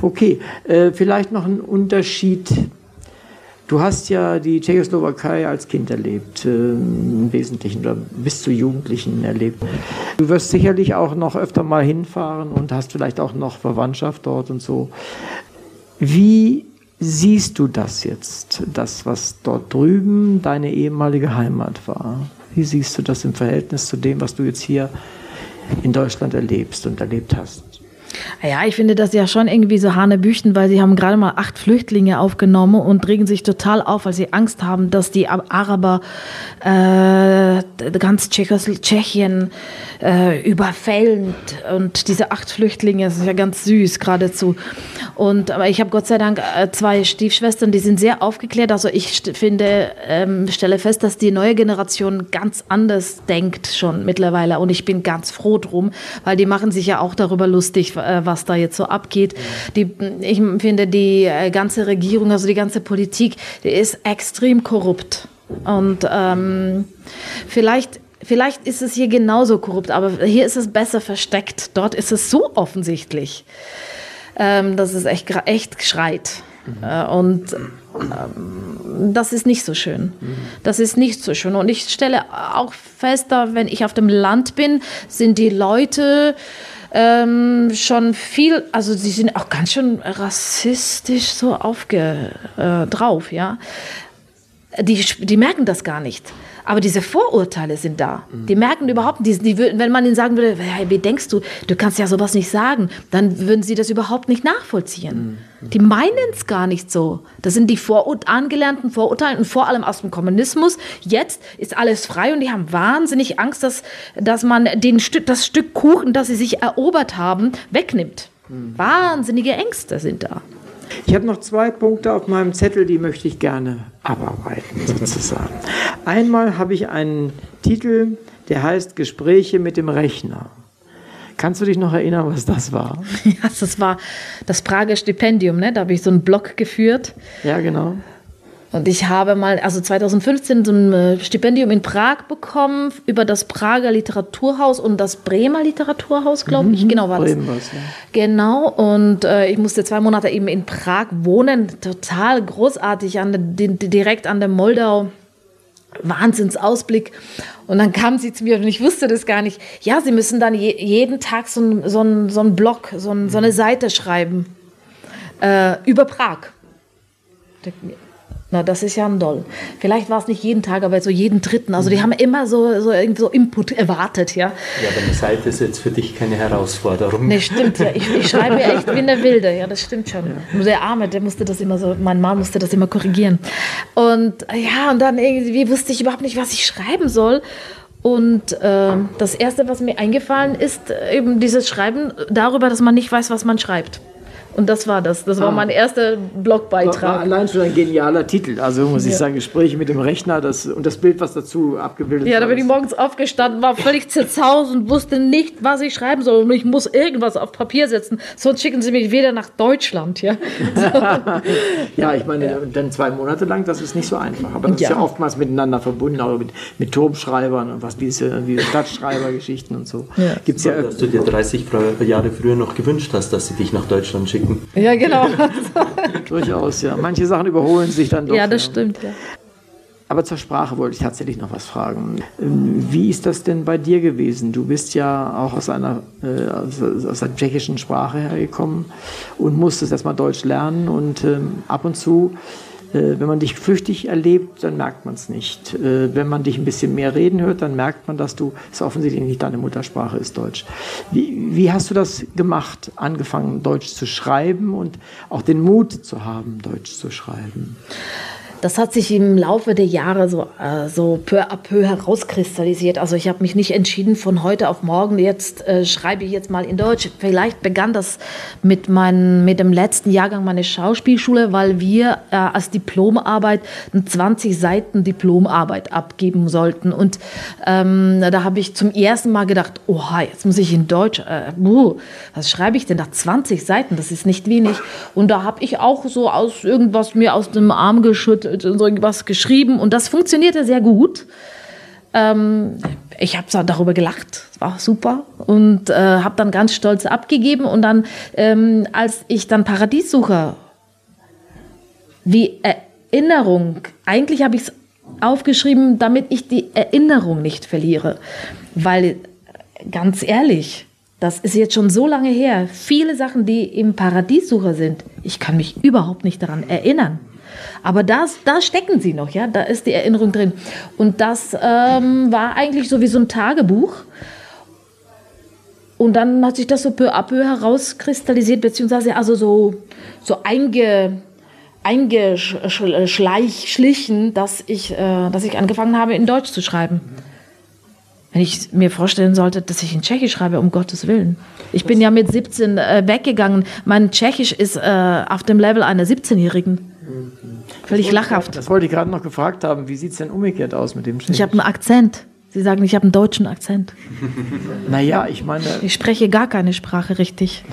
B: Okay, äh, vielleicht noch ein Unterschied. Du hast ja die Tschechoslowakei als Kind erlebt, äh, im Wesentlichen, oder bis zu Jugendlichen erlebt. Du wirst sicherlich auch noch öfter mal hinfahren und hast vielleicht auch noch Verwandtschaft dort und so. Wie siehst du das jetzt, das, was dort drüben deine ehemalige Heimat war? Wie siehst du das im Verhältnis zu dem, was du jetzt hier in Deutschland erlebst und erlebt hast?
C: Ja, ich finde das ja schon irgendwie so Hanebüchen, weil sie haben gerade mal acht Flüchtlinge aufgenommen und regen sich total auf, weil sie Angst haben, dass die Ab- Araber äh, ganz Tschechos Tschechien äh, überfällen. Und diese acht Flüchtlinge, das ist ja ganz süß geradezu. Und aber ich habe Gott sei Dank äh, zwei Stiefschwestern, die sind sehr aufgeklärt. Also ich finde, ähm, stelle fest, dass die neue Generation ganz anders denkt schon mittlerweile. Und ich bin ganz froh drum, weil die machen sich ja auch darüber lustig, äh, was da jetzt so abgeht. Die, ich finde, die äh, ganze Regierung, also die ganze Politik, die ist extrem korrupt. Und ähm, vielleicht Vielleicht ist es hier genauso korrupt, aber hier ist es besser versteckt. Dort ist es so offensichtlich, ähm, dass es echt, echt schreit. Äh, und ähm, das ist nicht so schön. Das ist nicht so schön. Und ich stelle auch fest, da, wenn ich auf dem Land bin, sind die Leute ähm, schon viel, also sie sind auch ganz schön rassistisch so aufge, äh, drauf, ja. Die, die merken das gar nicht. Aber diese Vorurteile sind da. Die merken überhaupt nicht, die, die, wenn man ihnen sagen würde, hey, wie denkst du, du kannst ja sowas nicht sagen, dann würden sie das überhaupt nicht nachvollziehen. Die meinen es gar nicht so. Das sind die Vorur angelernten Vorurteile und vor allem aus dem Kommunismus. Jetzt ist alles frei und die haben wahnsinnig Angst, dass, dass man den das Stück Kuchen, das sie sich erobert haben, wegnimmt. Wahnsinnige Ängste sind da.
B: Ich habe noch zwei Punkte auf meinem Zettel, die möchte ich gerne abarbeiten, sozusagen. Einmal habe ich einen Titel, der heißt Gespräche mit dem Rechner. Kannst du dich noch erinnern, was das war?
C: Ja, das war das Prager Stipendium, ne? da habe ich so einen Blog geführt.
B: Ja, genau.
C: Und ich habe mal, also 2015, so ein äh, Stipendium in Prag bekommen über das Prager Literaturhaus und das Bremer Literaturhaus, glaube ich. Genau war das.
B: Ja.
C: Genau, und äh, ich musste zwei Monate eben in Prag wohnen. Total großartig, an direkt an der Moldau. Wahnsinnsausblick. Und dann kam sie zu mir und ich wusste das gar nicht. Ja, sie müssen dann je, jeden Tag so einen so ein- so ein Blog, so, ein, so eine Seite schreiben äh, über Prag. Na, das ist ja ein Doll. Vielleicht war es nicht jeden Tag, aber so jeden dritten. Also die haben immer so, so, irgendwie so Input erwartet, ja.
D: Ja, aber eine Seite ist jetzt für dich keine Herausforderung.
C: Ne, stimmt ja. Ich, ich schreibe ja echt wie eine Wilde. Ja, das stimmt schon. Nur der Arme, der musste das immer so, mein Mann musste das immer korrigieren. Und äh, ja, und dann irgendwie wusste ich überhaupt nicht, was ich schreiben soll. Und ähm, das Erste, was mir eingefallen ist, äh, eben dieses Schreiben darüber, dass man nicht weiß, was man schreibt. Und das war das. Das war
B: Ah.
C: mein erster
B: War
C: Blogbeitrag.
B: allein schon ein genialer Titel. Also muss ich
C: Ja.
B: sagen, Gespräche mit dem Rechner das, und das Bild, was dazu abgebildet
C: Ja, da bin ich morgens aufgestanden, war völlig zerzaust und wusste nicht, was ich schreiben soll. Und ich muss irgendwas auf Papier setzen, sonst schicken sie mich wieder nach Deutschland. Ja,
B: Ja, ich meine, dann zwei Monate lang, das ist nicht so einfach. Aber das ist
C: Ja.
B: ja oftmals miteinander verbunden, auch mit, mit Turmschreibern und was, diese, diese Stadtschreibergeschichten und so.
C: Ja.
B: Gibt's ja,
E: Dass du dir 30 Fre- Jahre früher noch gewünscht hast, dass sie dich nach Deutschland schicken.
C: Ja genau.
B: durchaus, ja. Manche Sachen überholen sich dann doch.
C: ja, das stimmt. Ja.
B: Aber zur Sprache wollte ich tatsächlich noch was fragen. Ähm, Wie ist das denn bei dir gewesen? Du bist ja auch aus einer äh, aus, aus der tschechischen Sprache hergekommen und musstest erstmal Deutsch lernen und ähm, ab und zu, wenn man dich flüchtig erlebt, dann merkt man es nicht. Äh, wenn man dich ein bisschen mehr reden hört, dann merkt man, dass du es offensichtlich nicht deine Muttersprache ist Deutsch. Wie, wie hast du das gemacht, angefangen Deutsch zu schreiben und auch den Mut zu haben, Deutsch zu schreiben?
C: Das hat sich im Laufe der Jahre so, äh, so peu à peu herauskristallisiert. Also ich habe mich nicht entschieden von heute auf morgen, jetzt äh, schreibe ich jetzt mal in Deutsch. Vielleicht begann das mit, mein, mit dem letzten Jahrgang meiner Schauspielschule, weil wir äh, als Diplomarbeit eine 20 Seiten Diplomarbeit abgeben sollten. Und ähm, da habe ich zum ersten Mal gedacht, oha, jetzt muss ich in Deutsch, äh, buh, was schreibe ich denn nach 20 Seiten? Das ist nicht wenig. Und da habe ich auch so aus irgendwas mir aus dem Arm geschüttet und so irgendwas geschrieben. Und das funktionierte sehr gut. Ähm, ich habe darüber gelacht, war super und äh, habe dann ganz stolz abgegeben. Und dann, ähm, als ich dann Paradiessucher wie Erinnerung, eigentlich habe ich es aufgeschrieben, damit ich die Erinnerung nicht verliere. Weil, ganz ehrlich, das ist jetzt schon so lange her. Viele Sachen, die im Paradiessucher sind, ich kann mich überhaupt nicht daran erinnern. Aber das, da stecken sie noch, ja, da ist die Erinnerung drin. Und das ähm, war eigentlich so wie so ein Tagebuch. Und dann hat sich das so peu à peu herauskristallisiert, beziehungsweise also so, so einge, eingeschlichen, dass ich, äh, dass ich angefangen habe, in Deutsch zu schreiben. Wenn ich mir vorstellen sollte, dass ich in Tschechisch schreibe, um Gottes Willen. Ich bin ja mit 17 äh, weggegangen. Mein Tschechisch ist äh, auf dem Level einer 17-Jährigen. Völlig lachhaft.
B: Das wollte ich gerade noch gefragt haben. Wie sieht es denn umgekehrt aus mit dem
C: Ich habe einen Akzent. Sie sagen, ich habe einen deutschen Akzent.
B: Naja, ich meine,
C: Ich spreche gar keine Sprache richtig.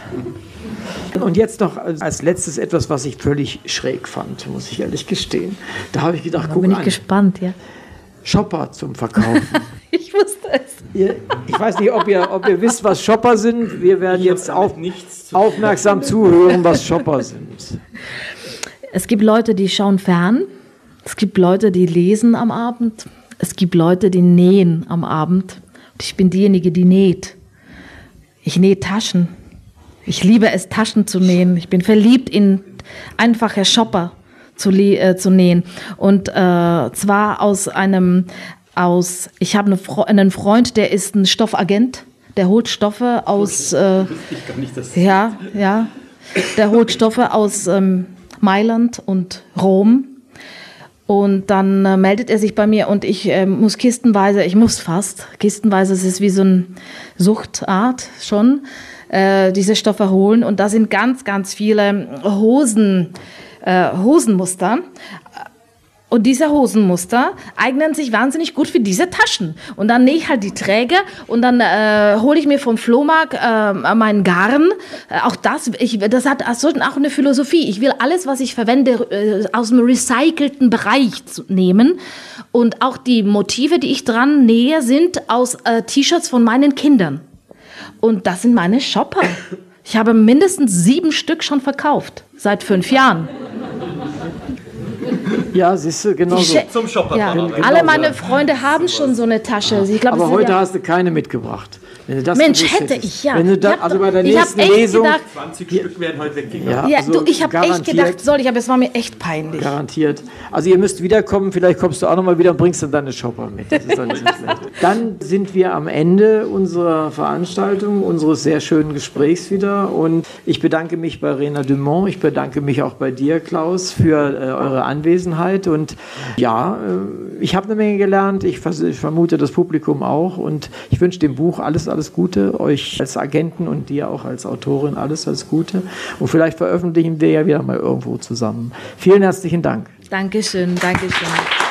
B: und jetzt noch als letztes etwas, was ich völlig schräg fand, muss ich ehrlich gestehen. Da habe ich gedacht,
C: Da
B: guck
C: bin ich
B: an,
C: gespannt, ja.
B: Shopper zum Verkaufen.
C: Ich wusste es.
B: ihr, ich weiß nicht, ob ihr, ob ihr wisst, was Shopper sind. Wir werden jetzt auf,
E: nichts zu
B: aufmerksam zuhören, was Shopper sind.
C: Es gibt Leute, die schauen fern. Es gibt Leute, die lesen am Abend. Es gibt Leute, die nähen am Abend. Und ich bin diejenige, die näht. Ich nähe Taschen. Ich liebe es, Taschen zu nähen. Ich bin verliebt in einfache Shopper zu, äh, zu nähen. Und äh, zwar aus einem, aus, ich habe eine Fre einen Freund, der ist ein Stoffagent. Der holt Stoffe aus, äh, ja, ja, der holt Stoffe aus ähm, Mailand und Rom. Und dann äh, meldet er sich bei mir und ich äh, muss kistenweise, ich muss fast, kistenweise, es ist wie so eine Suchtart schon, äh, diese Stoffe holen. Und da sind ganz, ganz viele Hosen, äh, Hosenmuster. Und diese Hosenmuster eignen sich wahnsinnig gut für diese Taschen. Und dann nähe ich halt die Träger und dann äh, hole ich mir vom Flohmarkt äh, meinen Garn. Äh, auch das, ich, das hat also auch eine Philosophie. Ich will alles, was ich verwende, äh, aus dem recycelten Bereich nehmen. Und auch die Motive, die ich dran nähe, sind aus äh, T-Shirts von meinen Kindern. Und das sind meine Shopper. Ich habe mindestens sieben Stück schon verkauft, seit fünf Jahren.
B: Ja, siehst du, genau
C: Die
B: so.
E: Zum Shopper
C: Ja, alle meine Freunde haben schon so eine Tasche. Ich glaub,
B: Aber heute
C: ja,
B: hast du keine mitgebracht. Wenn du das
C: Mensch,
B: gewusst
C: hätte ich ja.
B: Wenn du da, also bei der nächsten Lesung.
C: gedacht-
E: 20 Stück werden heute weggegangen.
B: Ja,
C: ja,
B: also
C: du, ich habe echt gedacht, soll ich, aber es war mir echt peinlich.
B: Garantiert. Also ihr müsst wiederkommen, vielleicht kommst du auch nochmal wieder und bringst dann deine Shopper mit. Dann sind wir am Ende unserer Veranstaltung, unseres sehr schönen Gesprächs wieder. Und ich bedanke mich bei Rena Dumont, ich bedanke mich auch bei dir, Klaus, für äh, eure Anwesenheit. Und ja, äh, ich habe eine Menge gelernt. Ich, ich vermute das Publikum auch. Und ich wünsche dem Buch alles, alles Gute. Euch als Agenten und dir auch als Autorin alles, alles Gute. Und vielleicht veröffentlichen wir ja wieder mal irgendwo zusammen. Vielen herzlichen Dank.
C: Dankeschön, Dankeschön.